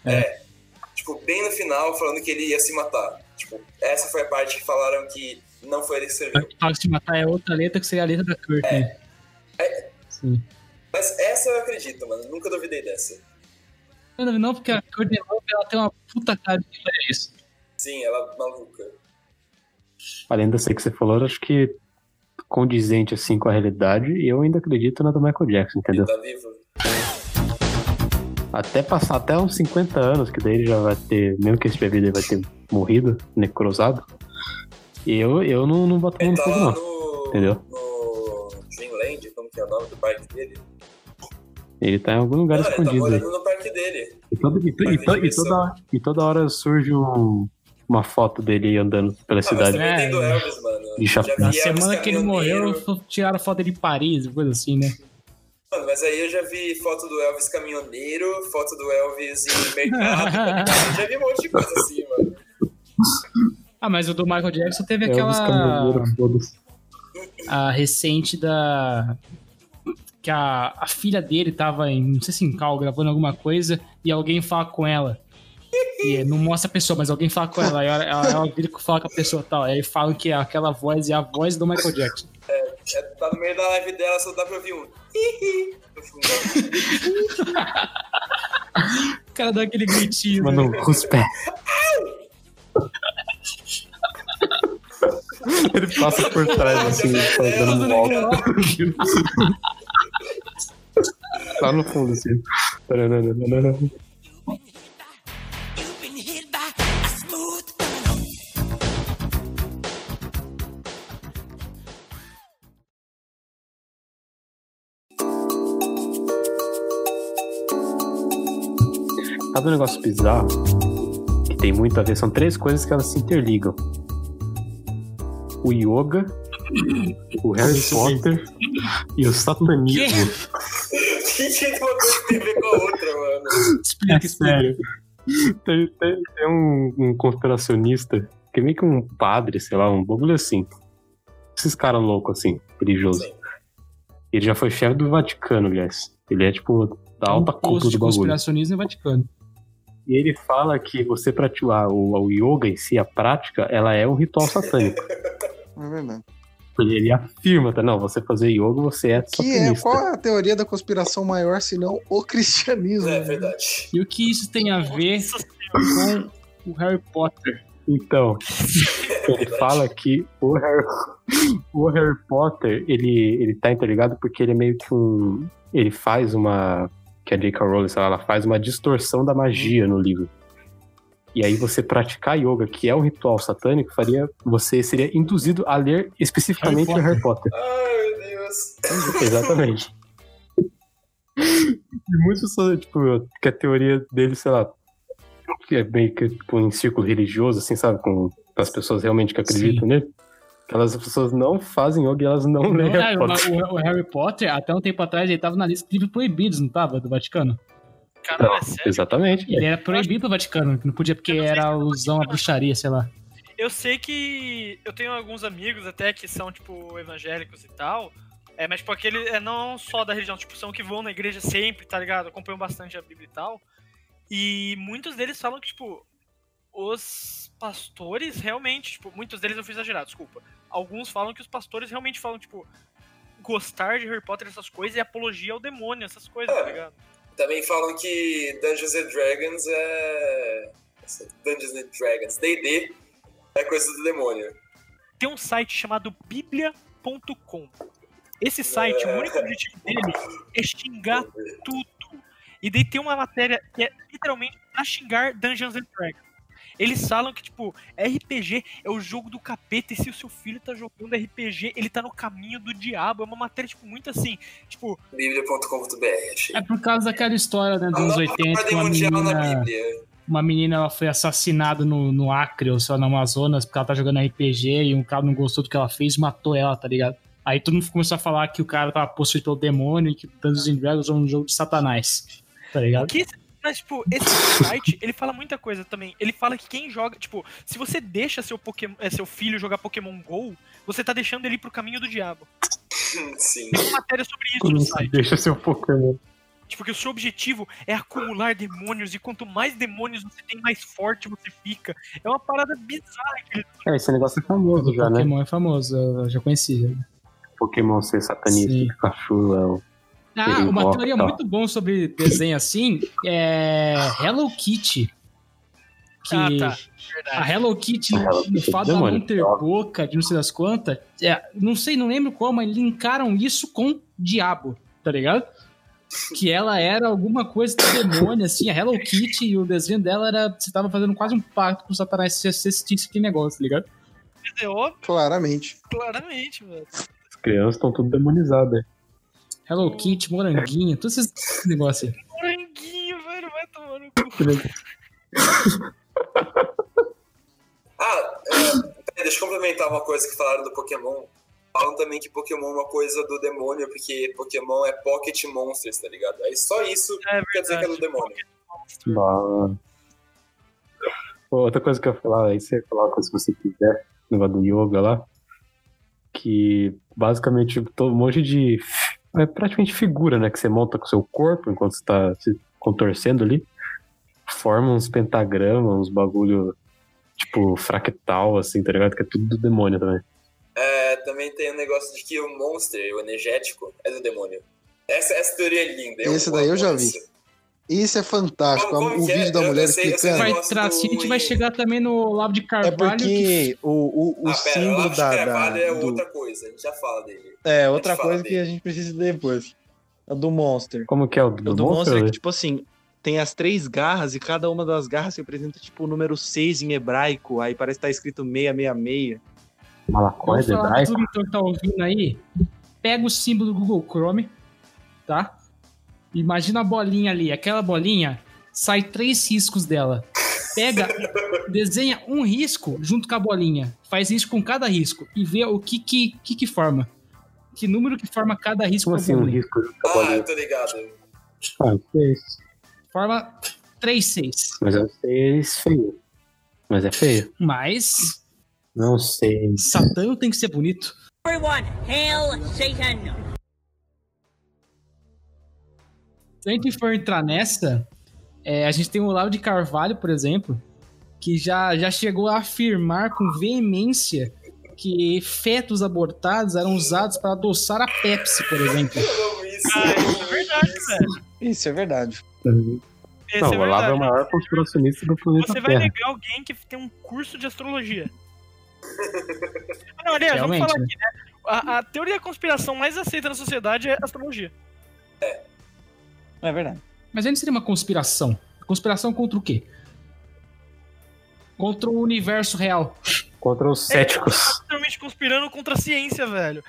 É. Tipo, bem no final, falando que ele ia se matar. Tipo, essa foi a parte que falaram que não foi ele que escreveu. Fala que se matar é outra letra que seria a letra da Courtney. É. Sim. Mas essa eu acredito, mano. Nunca duvidei dessa. Não, não, porque a Courtney Love ela tem uma puta cara de que é isso. Sim, ela é maluca. Além dessa que você falou, eu acho que condizente assim com a realidade, e eu ainda acredito na do Michael Jackson, Ele entendeu? tá vivo. Até passar até uns 50 anos, que daí ele já vai ter, mesmo que ele vivo, ele vai ter morrido, necrosado. E eu, eu não, não boto mão Ele no tá fogo, lá não. no, Entendeu? no Dreamland, como que é o nome do parque dele? Ele tá em algum lugar Não, ele tá escondido morando no parque dele. E, todo- e e to- e toda, e toda hora surge um- uma foto dele andando pela Ah, mas sim também É, tem do. Elvis, mano. De chapéu. Na Elvis semana que ele morreu, tiraram foto dele em Paris, coisa assim, né? Mano, mas aí eu já vi foto do Elvis caminhoneiro, foto do Elvis em mercado. já vi um monte de coisa assim, mano. Ah, mas o do Michael Jackson teve Elvis aquela. A recente da. Que a, a filha dele tava em, não sei se em cal, gravando alguma coisa, e alguém fala com ela. E não mostra a pessoa, mas alguém fala com ela. Aí ela, ela, ela vira e fala com a pessoa e tal. Aí falam que aquela voz é a voz do Michael Jackson. É, tá Tá no meio da live dela, só dá pra ouvir um. O cara dá aquele gritinho. né? Mano, com os pés. Ele passa por trás, assim, dando um volta. Lá no fundo, assim. Sabe um negócio bizarro? Que tem muito a ver, são três coisas que elas se interligam. O yoga, o Harry Potter e o satanismo. que que uma coisa tem a ver com a outra, mano? Explica, explica. Sério. Tem, tem- tem um, um conspiracionista, que é meio que um padre, sei lá, um bagulho assim. Esses caras loucos, assim, religiosos. Sim. Ele já foi chefe do Vaticano, aliás. Ele é, tipo, da alta um cúpula do bagulho. conspiracionismo no Vaticano. E ele fala que você praticar o, o yoga em si, a prática, ela é um ritual satânico. É verdade. Ele, ele afirma, tá? Não, você fazer yoga, você é Que é, qual é a teoria da conspiração maior, senão o cristianismo? É né? verdade. E o que isso tem a ver com o Harry Potter? Então, ele fala que o Harry, o Harry Potter, ele, ele tá interligado porque ele é meio que um... Ele faz uma... Que a J.K. Rowling, sei lá, ela faz uma distorção da magia no livro. E aí você praticar yoga, que é um ritual satânico, faria... Você seria induzido a ler especificamente Harry o Harry Potter. Ai, meu Deus. Exatamente. E muitas pessoas, tipo, que a teoria dele, sei lá, que é meio que tipo, em círculo religioso, assim, sabe? Com as pessoas realmente que acreditam nele. Aquelas pessoas não fazem yoga e elas não leem Ah, Harry o, Potter. o- o Harry Potter, até um tempo atrás, ele tava na lista de livros proibidos, não tava? Do Vaticano? Caralho, é Não, sério. exatamente. Ele era proibido do Vaticano, que não podia porque não era se é alusão à bruxaria, sei lá. Eu sei que eu tenho alguns amigos até que são, tipo, evangélicos e tal. É, mas, tipo, aquele é não só da religião, tipo, são que vão na igreja sempre, tá ligado? Acompanham bastante a Bíblia e tal. E muitos deles falam que, tipo, os pastores realmente, tipo, muitos deles eu fui exagerado, desculpa. Alguns falam que os pastores realmente falam, tipo, gostar de Harry Potter, essas coisas, e apologia ao demônio, essas coisas, tá ligado? Também falam que Dungeons and Dragons é. Dungeons and Dragons, DD, é coisa do demônio. tem um site chamado biblia.com. Esse site, o único objetivo dele é xingar tudo. E daí tem uma matéria que é literalmente pra xingar Dungeons and Dragons. Eles falam que, tipo, RPG é o jogo do capeta, e se o seu filho tá jogando RPG, ele tá no caminho do diabo. É uma matéria, tipo, muito assim. Tipo, Bíblia.com.br. É por causa daquela história, né, dos anos nova 80, que ordem uma menina, uma menina ela foi assassinada no, no Acre, ou sei lá, no Amazonas, porque ela tá jogando RPG e um cara não gostou do que ela fez e matou ela, tá ligado? Aí todo mundo começou a falar que o cara tava possuído pelo demônio e que Dungeons and Dragons é um jogo de satanás, tá ligado? que mas, tipo, esse site, ele fala muita coisa também. Ele fala que quem joga, tipo, se você deixa seu, Pokémon, é, seu filho jogar Pokémon GO, você tá deixando ele ir pro caminho do diabo. Sim. Tem uma matéria sobre isso Como no site. deixa seu Pokémon. Tipo, que o seu objetivo é acumular demônios, e quanto mais demônios você tem, mais forte você fica. É uma parada bizarra que É, esse negócio é famoso já, né? Pokémon é famoso, eu já conheci. já. Pokémon ser satanista, Sim. Pikachu é o... Ah, Ele uma teoria tá. muito boa sobre desenho assim é Hello Kitty. Que Ah, tá. a. Hello Kitty, A Hello o Kitty é fato dela não ter boca, de não sei das quantas, é, não sei, não lembro como, mas linkaram isso com diabo, tá ligado? Que ela era alguma coisa do demônio, assim, a Hello Kitty e o desenho dela era. Você tava fazendo quase um pacto com o Satanás se você assistisse aquele negócio, tá ligado? É óbvio, Claramente. claramente, velho. As crianças estão tudo demonizadas. Hello Kitty, moranguinho, todos esses negócios aí. Moranguinho, velho, vai tomar no cu. Ah, é, peraí, deixa eu complementar uma coisa que falaram do Pokémon. Falam também que Pokémon é uma coisa do demônio, porque Pokémon é Pocket Monsters, tá ligado? Aí só isso É quer dizer que é do demônio. Bah. Pô, Outra coisa que eu ia falar, aí você coloca se você quiser, no negócio do yoga lá, que basicamente todo um monte de. É praticamente figura, né? Que você monta com o seu corpo enquanto você tá se contorcendo ali. Forma uns pentagramas, uns bagulho tipo fractal, assim, tá ligado? Que é tudo do demônio também. É, também tem o negócio de que o monster, o energético, é do demônio. Essa, essa teoria é linda. Esse daí eu já vi. isso. Isso é fantástico. Como- como o que é? vídeo da Eu- mulher sei- explicando. Vai a gente vai do- chegar também no Lavo de É Carvalho. que porque o, o, o ah, pera, o símbolo Lavo de da. Carvalho da é do- outra coisa, a gente já fala dele. É, outra coisa que dele. a gente precisa depois. A do Monster. Como que é o O do, do Monster é Monster? que, tipo assim, tem as três garras e cada uma das garras representa, tipo, o número 6 em hebraico. Aí parece que tá escrito 666. Malacóide, Vamos falar pra hebraico? todo mundo que tá ouvindo aí. Pega o símbolo do Google Chrome, tá? Imagina a bolinha ali. Aquela bolinha, sai três riscos dela. Pega, desenha um risco junto com a bolinha. Faz isso com cada risco e vê o que que, que, que forma. Que número que forma cada risco Como assim um risco Ah, eu tô ligado. Ah, isso. Forma 3, 6. Mas é um 6 feio. Mas é feio. Mas Não sei. Satã tem que ser bonito. Everyone, hail Satan! Se a gente for entrar nessa, é, a gente tem o Olavo de Carvalho, por exemplo, que já, já chegou a afirmar com veemência que fetos abortados eram usados para adoçar a Pepsi, por exemplo. Isso. Ah, isso é verdade, isso. velho. Isso é verdade. Esse não, é o Olavo é o maior conspiracionista do planeta Você vai Terra. negar alguém que tem um curso de astrologia. Não, aliás, Realmente, vamos falar né? aqui, né? A, a teoria da conspiração mais aceita na sociedade é astrologia. É verdade. Mas ainda seria uma conspiração. Conspiração contra o quê? Contra o universo real. Contra os céticos. Literalmente conspirando contra a ciência, velho.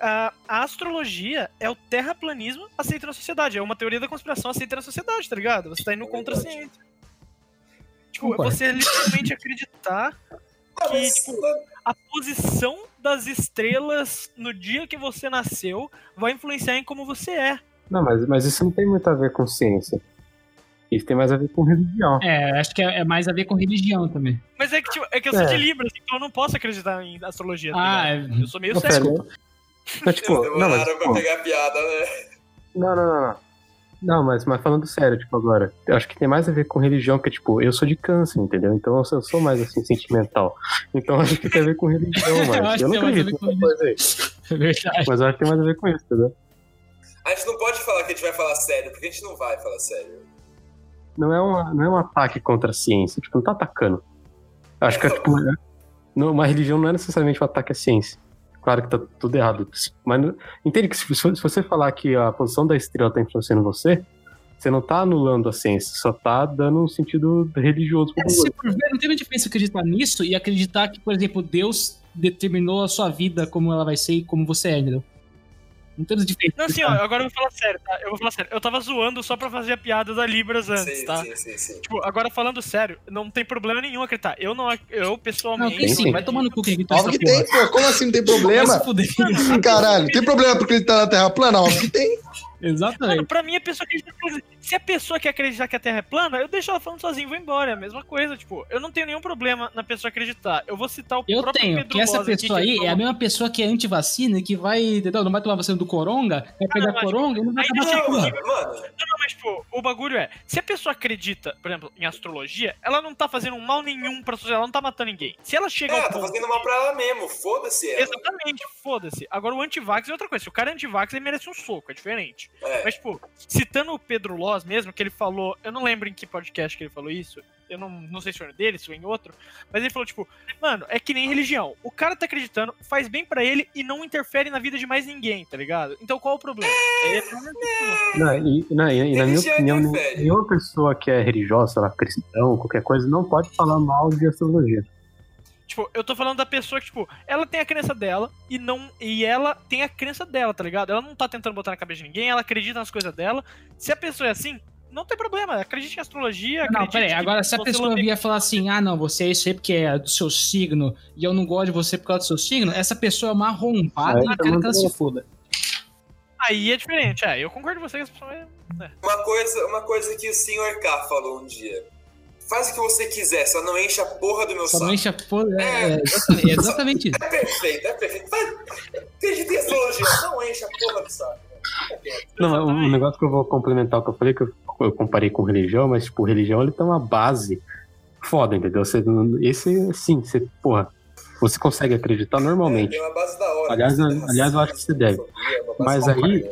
A, a astrologia é o terraplanismo aceito na sociedade. É uma teoria da conspiração aceita na sociedade, tá ligado? Você tá indo contra a ciência. Tipo, Concordo. você literalmente acreditar que, tipo, a posição das estrelas no dia que você nasceu vai influenciar em como você é. Não, mas, mas isso não tem muito a ver com ciência. Isso tem mais a ver com religião. É, acho que é é mais a ver com religião também. Mas é que, tipo, é que eu sou É. de Libras, então eu não posso acreditar em astrologia. Tá Ah, ligado? é. Eu sou meio Não, cego. pera, Mas, tipo, Eles não, mas, pra tipo, pegar a piada, né? não, não, não, não. Não, mas, mas falando sério, tipo, agora, eu acho que tem mais a ver com religião, que, tipo, eu sou de câncer, entendeu? Então eu sou, eu sou mais, assim, sentimental. Então acho que tem a ver com religião, Eu mas eu, que não acredito nessa coisa aí. É verdade. Mas eu acho que tem mais a ver com isso, entendeu? A gente não pode falar que a gente vai falar sério, porque a gente não vai falar sério. Não é, uma, não é um ataque contra a ciência, tipo, não tá atacando. Eu acho que, é, tipo, é- não, uma religião não é necessariamente um ataque à ciência. Claro que tá tudo errado. Mas não- entende que se, se você falar que a posição da estrela tá influenciando você, você não tá anulando a ciência, só tá dando um sentido religioso É, se for ver, não tem muita diferença acreditar nisso e acreditar que, por exemplo, Deus determinou a sua vida como ela vai ser e como você é, entendeu? Não tem diferença. Não, assim, ó, agora eu vou falar sério, tá? Eu vou falar sério. Eu tava zoando só pra fazer a piada da Libras antes, sim, tá? sim, sim, sim. Tipo, agora falando sério, não tem problema nenhum acreditar. Eu não, eu Não, pessoalmente. tem sim, vai tomar no cu que acredita Óbvio que tem, pô. Como assim não tem problema? Caralho, tem problema porque ele tá na Terra plana? Óbvio que tem. Mano, Exatamente. pra mim a pessoa acredita. Se a pessoa quer acreditar que a Terra é plana, eu deixo ela falando sozinha vou embora. É a mesma coisa, tipo, eu não tenho nenhum problema na pessoa acreditar. Eu vou citar o Eu próprio tenho, Pedro que essa Rosa aqui, pessoa que aí ele é a mesma pessoa que é anti-vacina e que vai, entendeu? Não vai tomar vacina do coronga, vai pegar não, mas, coronga e não vai aí acabar não, Não, mano, Não, não, mas, tipo, o bagulho é: se a pessoa acredita, por exemplo, em astrologia, ela não tá fazendo mal nenhum pra sociedade, ela não tá matando ninguém. Se ela chega é, ao tá fazendo mal pra ela mesmo, foda-se ela. Exatamente, foda-se. Agora o antivax é outra coisa. Se o cara é antivax, ele merece um soco, é diferente. É. Mas, tipo, citando o Pedro Loz mesmo, que ele falou, eu não lembro em que podcast que ele falou isso, eu não, não sei se foi no dele, se foi em outro, mas ele falou, tipo, mano, é que nem religião. O cara tá acreditando, faz bem pra ele e não interfere na vida de mais ninguém, tá ligado? Então qual o problema? É ele falou. Não, e, não, e- e na minha Religião opinião, nenhuma pessoa que é religiosa, sei lá, cristão, qualquer coisa, não pode falar mal de astrologia. Tipo, eu tô falando da pessoa que, tipo, ela tem a crença dela e não. E ela tem a crença dela, tá ligado? Ela não tá tentando botar na cabeça de ninguém, ela acredita nas coisas dela. Se a pessoa é assim, não tem problema. Acredite em astrologia. Não, peraí, agora se a pessoa vier falar assim, ah não, você é isso aí porque é do seu signo e eu não gosto de você por causa do seu signo, essa pessoa é uma arrombada e eu tá quero que ela se foda. Aí é diferente, é. Eu concordo com você que essa pessoa é. Uma coisa, uma coisa que o senhor K falou um dia. Faz o que você quiser, só não enche a porra do meu Só saco. não enche a foda. É, é exatamente, é exatamente isso. É perfeito, é perfeito. Acredita em astrologia, não enche a porra do saco. Não, mas Exatamente. um negócio que eu vou complementar o que eu falei, que eu, eu comparei com religião, mas, tipo, religião ele tem uma base foda, entendeu? Você, não- esse, sim, você, porra, você consegue acreditar normalmente. Tem uma base da hora. Aliás, eu- aliás, eu acho que você deve. é Mas aí-.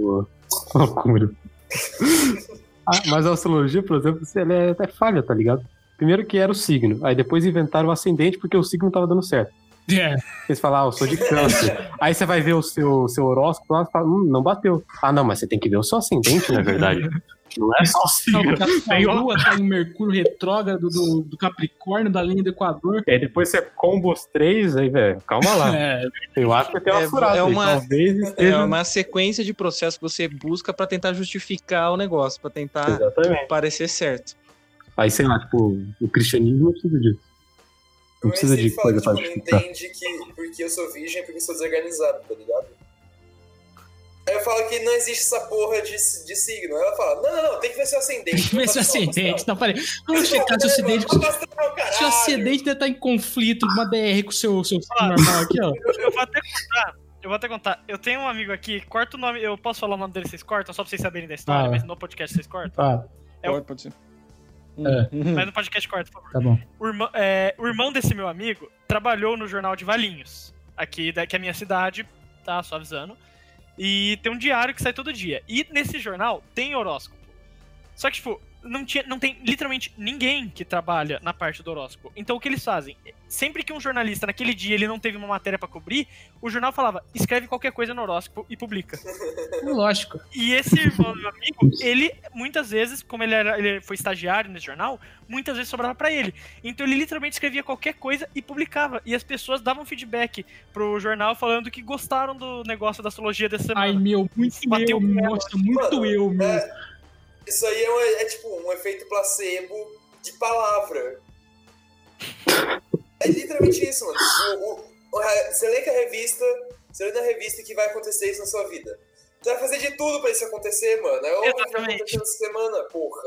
O... o cúmulo. Ah, mas a astrologia, por exemplo, ela é até falha, tá ligado? Primeiro que era o signo, aí depois inventaram o ascendente porque o signo tava dando certo. É. Eles falam, ah, eu sou de câncer. Aí você vai ver o seu, seu horóscopo lá e fala, hum, não bateu. Ah, não, mas você tem que ver o seu ascendente, na verdade. Não é só o signo. a Lua tá em Mercúrio retrógrado do, do Capricórnio, da linha do Equador. E aí depois você comba os três, aí, velho, calma lá. É, Eu acho que tem uma É, furada. é aí, uma- Talvez É esteja... uma sequência de processos que você busca pra tentar justificar o negócio, pra tentar Exatamente. parecer certo. Aí, sei lá, tipo, o cristianismo não precisa disso. Não precisa de fala, coisa tipo, pra justificar. entende que porque eu sou virgem é porque eu sou desorganizado, tá ligado? Aí eu falo que não existe essa porra de, de signo. Aí ela fala, não, não, não, tem que ver seu ascendente. Vê seu ascendente. Não, peraí. Vamos checar seu ascendente. Seu ascendente deve estar em conflito, uma DR com o seu, seu signo normal aqui, ó. Eu, vou até contar. Eu vou até contar. Eu tenho um amigo aqui, corta o nome. Eu posso falar o nome dele, vocês cortam, só pra vocês saberem da história, Ah. mas no podcast vocês cortam. Ah, É o- Pode, pode ser. É. Uhum. Mas no podcast corta, por favor. tá bom. O irmão, é, o irmão desse meu amigo trabalhou no jornal de Valinhos, aqui que é a minha cidade, tá? Só avisando. E tem um diário que sai todo dia. E nesse jornal tem horóscopo. Só que, tipo, não, tinha, não tem literalmente ninguém que trabalha na parte do horóscopo. Então o que eles fazem? Sempre que um jornalista naquele dia ele não teve uma matéria pra cobrir, o jornal falava: escreve qualquer coisa no horóscopo e publica. Lógico. E esse irmão do meu amigo, ele, muitas vezes, como ele, era, ele foi estagiário nesse jornal, muitas vezes sobrava pra ele. Então ele literalmente escrevia qualquer coisa e publicava. E as pessoas davam feedback pro jornal falando que gostaram do negócio da astrologia dessa semana. Ai, meu, muito Bateu eu, com ela. nossa, muito eu, meu. é, isso aí é, um- é tipo um efeito placebo de palavra. É literalmente isso, mano. O- o- o re- você lê que a revista, você lê na revista que vai acontecer isso na sua vida. Você vai fazer de tudo pra isso acontecer, mano. É óbvio que vai acontecer essa semana, porra.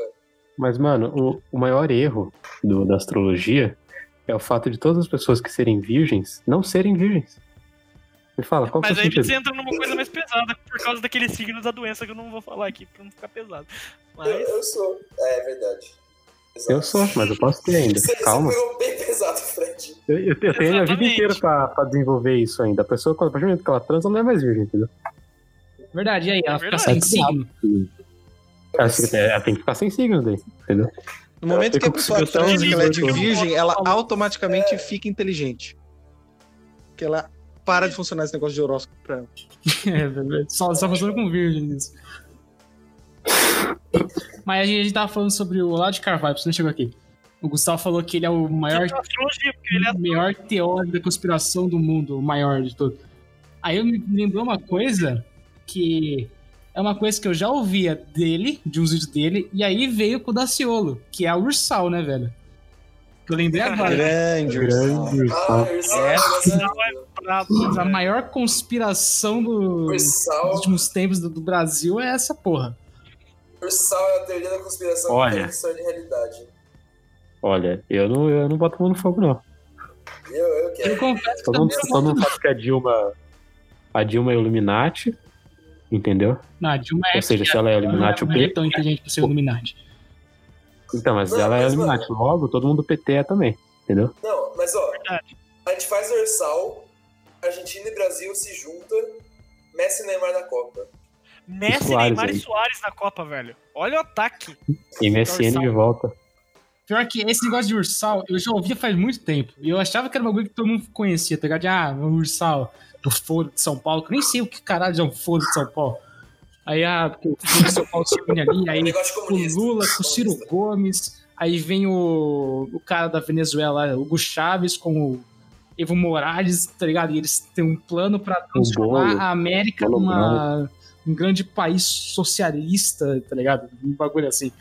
Mas, mano, o, o maior erro do- da astrologia é o fato de todas as pessoas que serem virgens não serem virgens. Me fala, qual que é o Mas aí sentido? você entra numa coisa mais pesada por causa daquele signo da doença que eu não vou falar aqui pra não ficar pesado. Eu, Mas. eu sou. É, é verdade. Exato. Eu sou, mas eu posso ter ainda. Você, você Calma. pegou bem pesado, Fred. Eu, eu- eu tenho a vida inteira pra, pra desenvolver isso ainda. A pessoa, quando a partir do momento que ela transa, não é mais virgem, entendeu? Verdade, e aí? Ela É fica verdade. sem signo. Ela, fica- ela tem que ficar sem signo daí, entendeu? No momento que a pessoa transa que ela é de virgem, ela automaticamente fica inteligente. Que ela para de funcionar esse negócio de horóscopo pra ela. É, verdade. só, só funciona com virgem isso. Mas a gente, a gente tava falando sobre o Olavo de Carvalho, você não chegou aqui. O Gustavo falou que ele é o maior, é o maior teórico da conspiração do mundo, o maior de todos. Aí eu me me lembrou uma coisa que é uma coisa que eu já ouvia dele, de uns vídeos dele, e aí veio com o Daciolo, que é a Ursal, né, velho? Que eu lembrei agora. Grande. Grande. Ah, Ursal. Essa- né? A maior conspiração do- dos últimos tempos do, do Brasil é essa porra. Ursal é a teoria da conspiração Olha. que tem de realidade. Olha, eu não, eu não boto mão no fogo, não. Eu, eu Eu quero. confesso que Todo mundo, também todo mundo sabe que a Dilma. A Dilma é Illuminati, entendeu? Não, a Dilma é. Ou seja, se ela é Illuminati, o não é P. tão inteligente pra ser Illuminati. Então, mas Não, ela é mas, Illuminati, logo todo mundo PT é também, entendeu? Não, mas ó, Verdade. a gente faz Ursal, Argentina e Brasil se juntam, Messi e Neymar na Copa. Messi, Suárez Neymar aí. e Soares na Copa, velho. Olha o ataque. MSN de volta. Pior que esse negócio de Ursal, eu já ouvia faz muito tempo. E eu achava que era uma coisa que todo mundo conhecia, tá ligado? De, ah, o Ursal, o Foro de São Paulo, que eu nem sei o que caralho é o Foro de São Paulo. Aí, ah, porque o Foro de São Paulo se une ali, aí Negócio de o. Lula com o Ciro. Gomes, aí vem o, o cara da Venezuela, o Hugo Chaves com o Evo Morales, tá ligado? E eles têm um plano pra transformar Bolo. a América numa um grande país socialista, tá ligado? Um bagulho assim.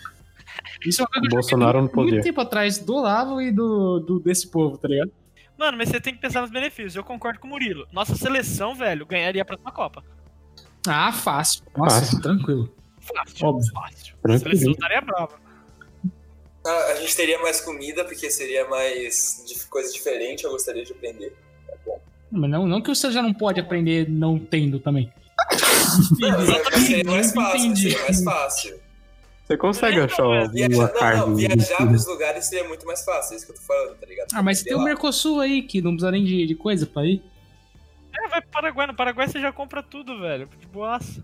Isso é uma coisa Bolsonaro no muito, muito poder. tempo atrás do Olavo e do, do- desse povo, tá ligado? Mano, mas você tem que pensar nos benefícios. Eu concordo com o Murilo. Nossa seleção, velho, ganharia a próxima Copa. Ah, fácil. Nossa, Fácil. tranquilo. Fácil. Óbvio. Fácil. A Tranquilo. seleção estaria brava. Ah, a gente teria mais comida, porque seria mais de coisa diferente, eu gostaria de aprender. É bom. Mas não, não que você já não pode aprender não tendo também. Não, mas seria mais fácil, Entendi. seria mais fácil. Você consegue Não, achar é, Viajar, uma não, carne. não, viajar pros lugares seria muito mais fácil, é isso que eu tô falando, tá ligado? Ah, mas Sei tem o lá. Mercosul aí, que não precisa nem de, de coisa pra ir. É, vai pro Paraguai. No Paraguai você já compra tudo, velho. De boaça.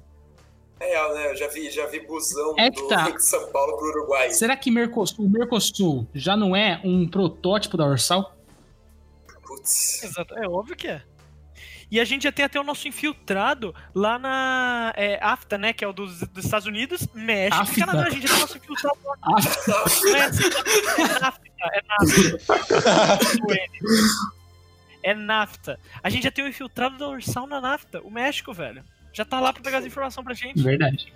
É real, né? Eu já vi, já vi busão É do, tá. de São Paulo pro Uruguai. Será que Mercosul, o Mercosul já não é um protótipo da Ursal? Putz. Exato. É óbvio que é. E a gente já tem até o nosso infiltrado lá na é, AFTA, né? Que é o dos, dos Estados Unidos, México e AFTA. Canadá. A gente já tem o nosso infiltrado lá. Ah, Não é, assim, é NAFTA. É NAFTA. É NAFTA. A gente já tem o infiltrado da Ursal na NAFTA. O México, velho. Já tá lá pra pegar as informações pra gente. verdade.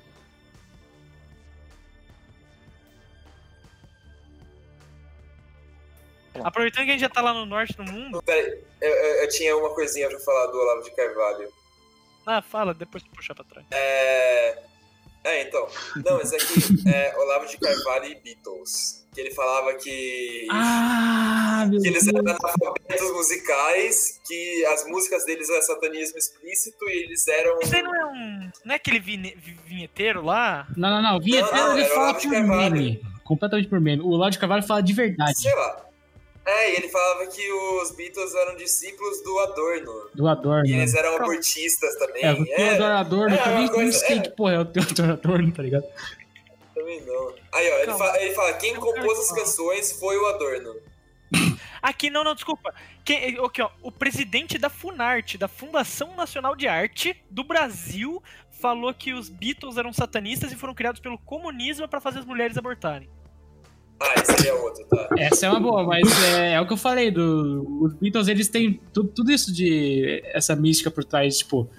Aproveitando que a gente já tá lá no norte do mundo. Peraí, eu, eu- eu tinha uma coisinha pra falar do Olavo de Carvalho. Ah, fala, depois tu puxar pra trás. É. É, então. Não, mas é que é, Olavo de Carvalho e Beatles. Que ele falava que. Ah, meu que eles eram analfabetos musicais, que as músicas deles eram satanismo explícito e eles eram. Isso aí não é um. Não é aquele vinheteiro lá? Não, não, não. Vinheteiro Não, não, ele o fala por Carvalho. meme. Completamente por meme. O Olavo de Carvalho fala de verdade. Sei lá. É, e ele falava que os Beatles eram discípulos do Adorno. Do Adorno. E eles eram abortistas também. É, o Theodor Adorno, é, nem coisa- sei é. que porra é o Theodor Adorno, tá ligado? Também não. Aí, ó, ele, ele fala: quem compôs as canções foi o Adorno. Aqui, não, não, desculpa. Quem, aqui, ó, o presidente da Funarte, da Fundação Nacional de Arte do Brasil, falou que os Beatles eram satanistas e foram criados pelo comunismo pra fazer as mulheres abortarem. Ah, esse é outro, tá? Essa é uma boa, mas é, é o que eu falei. Do, os Beatles, eles têm tudo, tudo isso de. Essa mística por trás, tipo.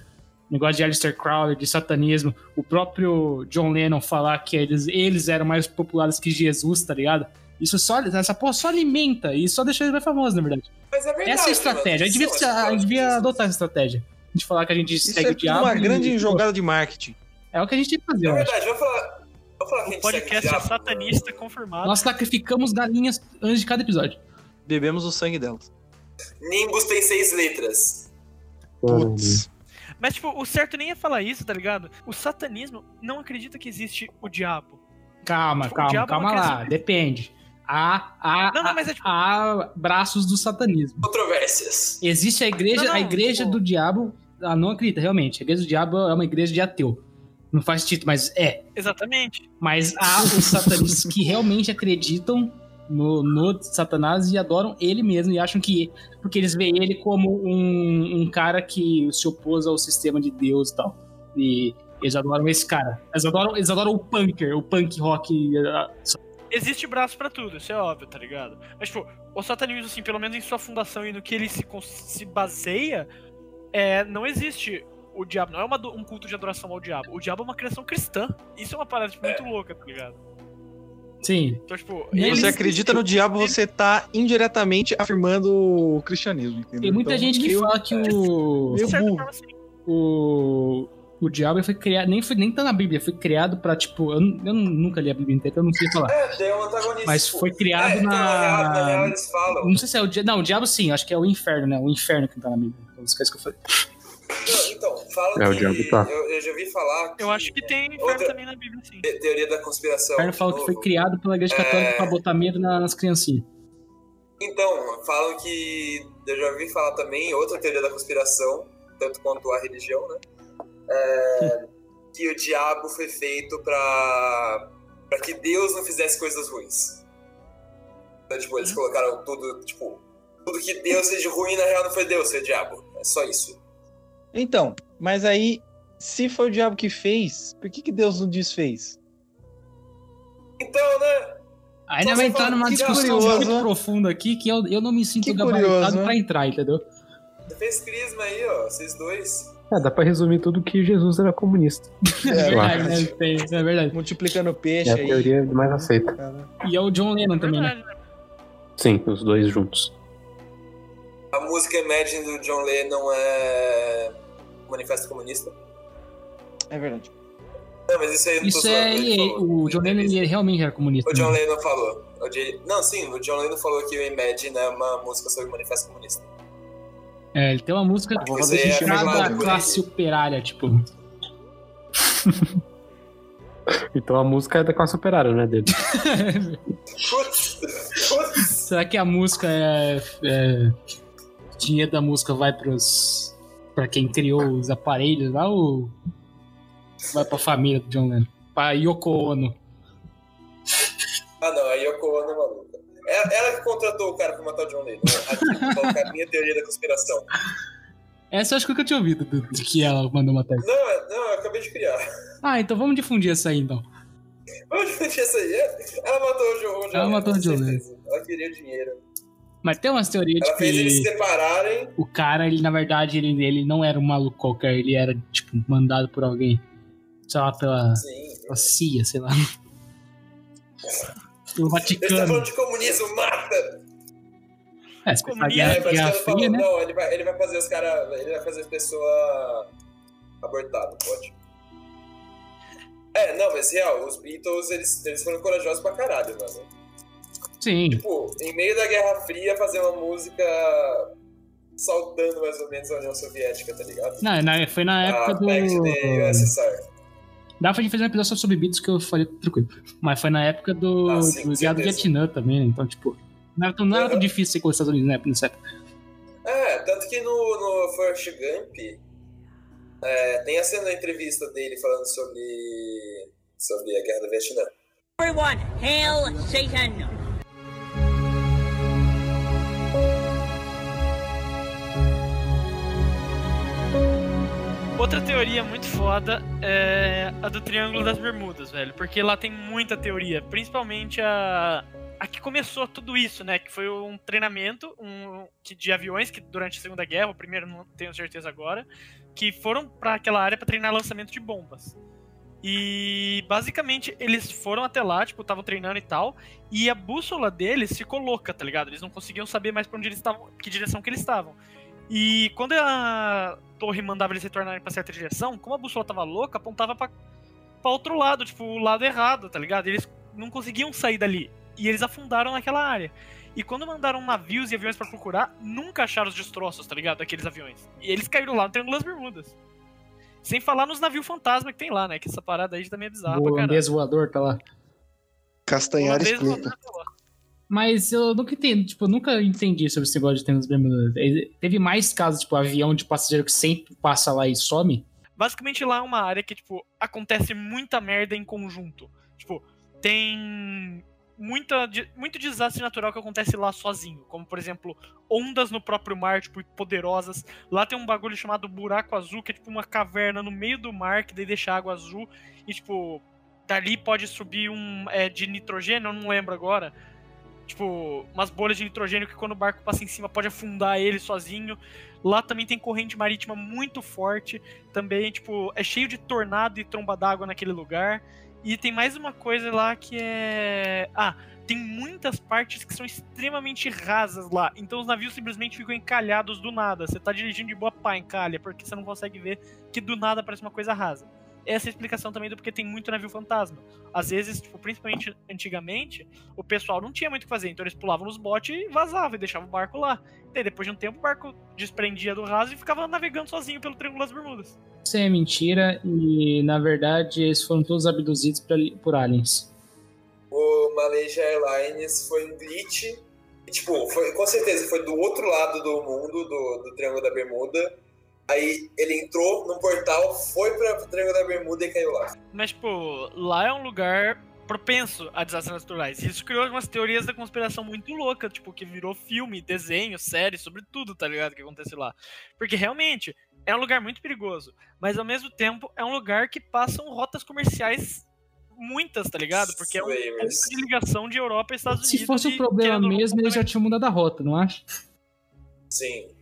Negócio de Aleister Crowley, de satanismo. O próprio John Lennon falar que eles, eles eram mais populares que Jesus, tá ligado? Isso só. Essa porra só alimenta e só deixa ele mais famoso, na verdade. Mas é verdade. essa é a estratégia. A gente devia, mano, a gente devia isso. adotar essa estratégia. A gente falar que a gente Isso segue é o diabo. uma e- grande jogada de marketing. É o que a gente tem que fazer, É eu acho. verdade, falar. Vamos falar que O podcast é satanista confirmado. Nós sacrificamos galinhas antes de cada episódio. Bebemos o sangue delas. Nimbus tem seis letras. Putz. Mas, tipo, o certo nem é falar isso, tá ligado? O satanismo não acredita que existe o diabo. Calma, Tipo, calma, diabo calma lá. Depende. Há, há, Não, não, há- mas é tipo- há braços do satanismo. Controvérsias. Existe a igreja, Não, não, a igreja tipo- do diabo. Ah, não acredita, realmente. A igreja do diabo é uma igreja de ateu. Não faz sentido, mas é. Exatamente. Mas há os satanistas que realmente acreditam no, no Satanás e adoram ele mesmo e acham que. Porque eles veem ele como um, um cara que se opôs ao sistema de Deus e tal. E eles adoram esse cara. Eles adoram, eles adoram o punker, o punk rock. ah, Existe braço pra tudo, isso é óbvio, tá ligado? Mas, tipo, o satanismo, assim, pelo menos em sua fundação e no que ele se, se baseia, é, não existe o diabo. Não é uma um culto de adoração ao diabo. O diabo é uma criação cristã. Isso é uma parada, tipo, muito louca, tá ligado? Sim. Então, tipo, E eles- Você acredita no diabo, você tá indiretamente afirmando o cristianismo, entendeu? Tem muita Então, gente que eu- fala que o. assim, o, o diabo foi criado, nem, foi, nem tá na Bíblia, foi criado pra, tipo, eu, eu nunca li a Bíblia inteira, então eu não sei falar. É, tem um antagonista. Mas foi criado é, então, na- real, na real, eles falam. Não sei se é o diabo, não, o diabo sim, acho que é o inferno, né, o inferno que tá na Bíblia, então esquece que eu falei. Falam É, o que. diabo tá. Eu, eu já vi falar. eu acho que tem inferno Outra- também na Bíblia, sim. te- Teoria da conspiração. O inferno fala que foi criado pela igreja católica É. pra botar medo na- nas criancinhas. Então, falam que. Eu já ouvi falar também, outra teoria da conspiração, tanto quanto a religião, né? É, que o diabo foi feito pra. pra que Deus não fizesse coisas ruins. Então, tipo, eles colocaram tudo, tipo. Tudo que Deus fez de ruim, na real, não foi Deus, foi o diabo. É só isso. Então, mas aí, se foi o diabo que fez, por que, que Deus não desfez? Então, né? Ainda Só vai entrar numa discussão curioso, muito né? profunda aqui que eu, eu não me sinto Que gabaritado curioso, pra né? entrar, entendeu? Você fez crisma aí, ó, vocês dois. É, dá pra resumir tudo que Jesus era comunista. É, verdade, né? Tem, é verdade. Multiplicando peixe É a aí. teoria mais aceita. E é o John Lennon também, né? Né? Sim, os dois juntos. A música Imagine do John Lennon é. Manifesto Comunista. É verdade. Não, mas isso aí não Isso é. ele Ele, falou. o John Lennon ele realmente era comunista. O John né? Lennon falou. J- Não, sim, o John Lennon falou que o Imagine é uma música sobre o Manifesto Comunista. É, ele tem uma música Vou Você fazer é cada classe operária, tipo. Então a música é da classe operária, né, dele. Putz, putz. Será que a música é, é- O dinheiro da música vai pros. Pra quem criou os aparelhos lá ou. vai pra família do John Lennon? Pra Yoko Ono. Ah, não, a Yoko Ono é maluca. Ela, ela que contratou o cara pra matar o John Lennon. A, colocar a minha teoria da conspiração. Essa eu acho que eu nunca tinha ouvido do, de que ela mandou matar. Não, é- não, eu acabei de criar. Ah, então vamos difundir essa aí então. Vamos discutir isso aí. Ela matou o John, John Ela Lennon, matou o John certeza. Ela queria dinheiro. Mas tem umas teorias de Ela fez eles se que separarem. o cara, ele na verdade, ele, ele não era um maluco qualquer, ele era, tipo, mandado por alguém. Sei lá, pela, Sim. pela CIA, sei lá. Pelo Ele tá Vaticano. falando de comunismo, mata! É, se Comunismo, Guerra, É, Guerra falou, Fria, né? não, ele vai, ele vai fazer os caras. Ele vai fazer as pessoas abortadas, pode. É, não, mas real, os Beatles, eles, eles foram corajosos pra caralho, mano. Sim. Tipo, em meio da Guerra Fria, fazer uma música saltando mais ou menos a União Soviética, tá ligado? Não, na- foi na época Ah, do. Back to the USSR. Dá pra gente fazer um episódio só sobre Beatles que eu faria tranquilo. Mas foi na época do, Ah, sim, do Guerra do. Vietnã também, né? Então, tipo, não era tão, não era tão Aham. difícil ser com os Estados Unidos né, nessa época. É, tanto que no, no Forrest Gump é, tem a cena da entrevista dele falando sobre, sobre a Guerra do Vietnã. Everyone, hail Satan! Outra teoria muito foda é a do Triângulo das Bermudas, velho. Porque lá tem muita teoria. Principalmente a. A que começou tudo isso, né? Que foi um treinamento um, que, de aviões que durante a Segunda Guerra, o primeiro não tenho certeza agora, que foram pra aquela área pra treinar lançamento de bombas. E basicamente eles foram até lá, tipo, estavam treinando e tal, e a bússola deles ficou louca, tá ligado? Eles não conseguiam saber mais pra onde eles estavam, que direção que eles estavam. E quando a torre mandava eles retornarem pra certa direção, como a bússola tava louca, apontava pra, pra outro lado, tipo, o lado errado, tá ligado? E eles não conseguiam sair dali. E eles afundaram naquela área. E quando mandaram navios e aviões pra procurar, nunca acharam os destroços, tá ligado? Daqueles aviões. E eles caíram lá no Triângulo das Bermudas. Sem falar nos navios fantasma que tem lá, né? Que essa parada aí também é bizarra o holandês voador tá lá. Castanhar tá lá. Mas eu nunca entendi, tipo, nunca entendi sobre esse negócio de das Bermudas. Teve mais casos, tipo, avião de passageiro que sempre passa lá e some? Basicamente lá é uma área que, tipo, acontece muita merda em conjunto. Tipo, tem muita, muito desastre natural que acontece lá sozinho. Como, por exemplo, ondas no próprio mar, tipo, poderosas. Lá tem um bagulho chamado buraco azul, que é tipo uma caverna no meio do mar, que daí deixa água azul. E, tipo, dali pode subir um é, de nitrogênio, eu não lembro agora. Tipo, umas bolhas de nitrogênio que quando o barco passa em cima pode afundar ele sozinho. Lá também tem corrente marítima muito forte. Também, tipo, é cheio de tornado e tromba d'água naquele lugar. E tem mais uma coisa lá que é. Ah, tem muitas partes que são extremamente rasas lá. Então os navios simplesmente ficam encalhados do nada. Você tá dirigindo de boa pá, encalha, porque você não consegue ver que do nada parece uma coisa rasa. Essa é a explicação também do porquê tem muito navio fantasma. Às vezes, tipo, principalmente antigamente, o pessoal não tinha muito o que fazer, então eles pulavam nos botes e vazavam e deixavam o barco lá. Daí depois de um tempo o barco desprendia do raso e ficava navegando sozinho pelo Triângulo das Bermudas. Isso é mentira e, na verdade, eles foram todos abduzidos por, aliens. O Malaysia Airlines foi um glitch. E, tipo, foi, com certeza foi do outro lado do mundo, do, do Triângulo da Bermuda. Aí ele entrou num portal, foi para o Triângulo da Bermuda e caiu lá. Mas, tipo, lá é um lugar propenso a desastres naturais. E isso criou umas teorias da conspiração muito loucas, tipo, que virou filme, desenho, série, sobre tudo, tá ligado? Que acontece lá. Porque realmente é um lugar muito perigoso, mas ao mesmo tempo é um lugar que passam rotas comerciais muitas, tá ligado? Porque é um ponto de ligação de Europa e Estados Unidos. Se fosse o problema mesmo, eles já tinham mudado a rota, não acha? Sim.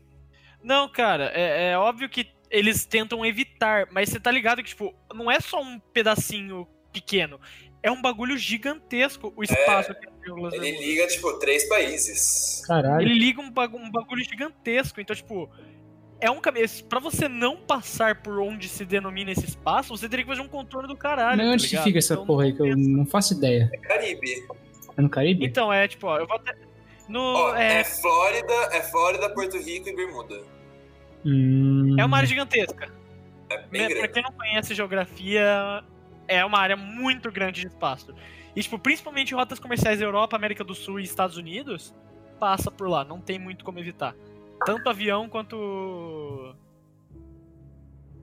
Não, cara, é, é óbvio que eles tentam evitar, mas você tá ligado que, tipo, não é só um pedacinho pequeno. É um bagulho gigantesco o espaço que é Triângulo das Ele liga, tipo, três países. Caralho. Ele liga um bagulho, um bagulho gigantesco. Então, tipo, é um caminho. Pra você não passar por onde se denomina esse espaço, você teria que fazer um contorno do caralho. Mas tá onde que ligado? fica essa Então, porra aí que eu não faço ideia? É Caribe. É no Caribe? Então, é tipo, ó, eu vou até. No, Ó, é, é Flórida, é Flórida, Porto Rico e Bermuda. Hum, é uma área gigantesca. É bem Né, Pra quem não conhece geografia, é uma área muito grande de espaço. E, tipo, principalmente rotas comerciais Europa, América do Sul e Estados Unidos, passa por lá, não tem muito como evitar. Tanto avião quanto.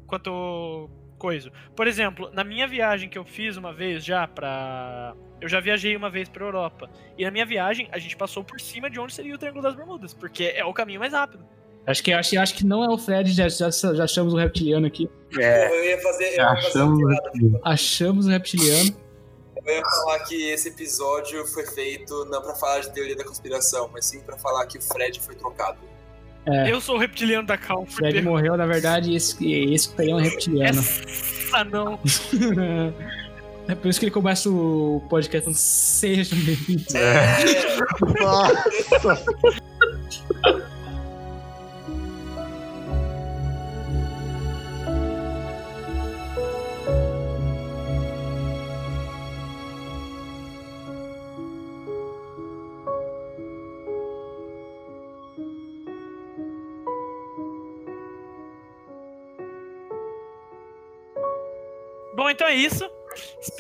quanto. coisa. Por exemplo, na minha viagem que eu fiz uma vez já pra. Eu já viajei uma vez pra Europa. E na minha viagem, a gente passou por cima de onde seria o Triângulo das Bermudas, porque é o caminho mais rápido. Acho que, acho, acho que não é o Fred, já, já, já achamos o reptiliano aqui. É, Eu ia fazer. Eu ia fazer Achamos. Achamos o reptiliano. Eu ia falar que esse episódio foi feito não pra falar de teoria da conspiração, mas sim pra falar que o Fred foi trocado. É. Eu sou o reptiliano da Cal. O Fred morreu, na verdade, esse, esse aí é um reptiliano. Essa não. É por isso que ele começa o podcast falando sejam bem-vindos. É, Nossa.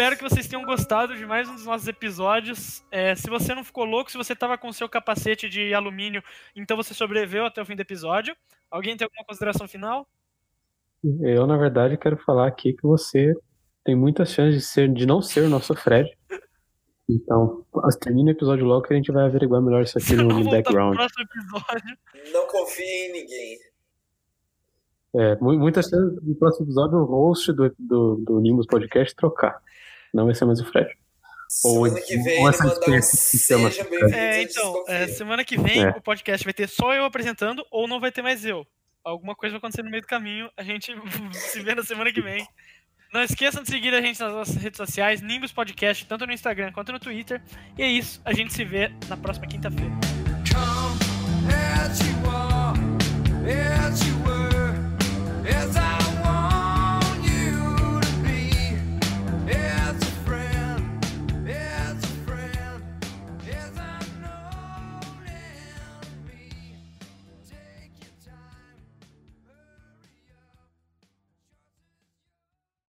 Espero que vocês tenham gostado de mais um dos nossos episódios. É, se você não ficou louco, se você tava com o seu capacete de alumínio, então você sobreviveu até o fim do episódio. Alguém tem alguma consideração final? Eu, na verdade, quero falar aqui que você tem muitas chances de, ser, de não ser o nosso Fred. Então, termina o episódio logo que a gente vai averiguar melhor isso aqui no, Vamos no pro background. próximo episódio. não confie em ninguém. É, mu- muitas chances no próximo episódio o host do, do, do Nimbus Podcast trocar. Não vai ser mais o Fred. Ou- Semana que vem essa um que chama-. É, então, é, semana que vem É. o podcast vai ter só eu apresentando ou não vai ter mais eu. Alguma coisa vai acontecer no meio do caminho. A gente se vê na semana que vem. Não esqueçam de seguir a gente nas nossas redes sociais, Nimbus Podcast, tanto no Instagram quanto no Twitter. E é isso, a gente se vê na próxima quinta-feira. Come as you are, as you were, as I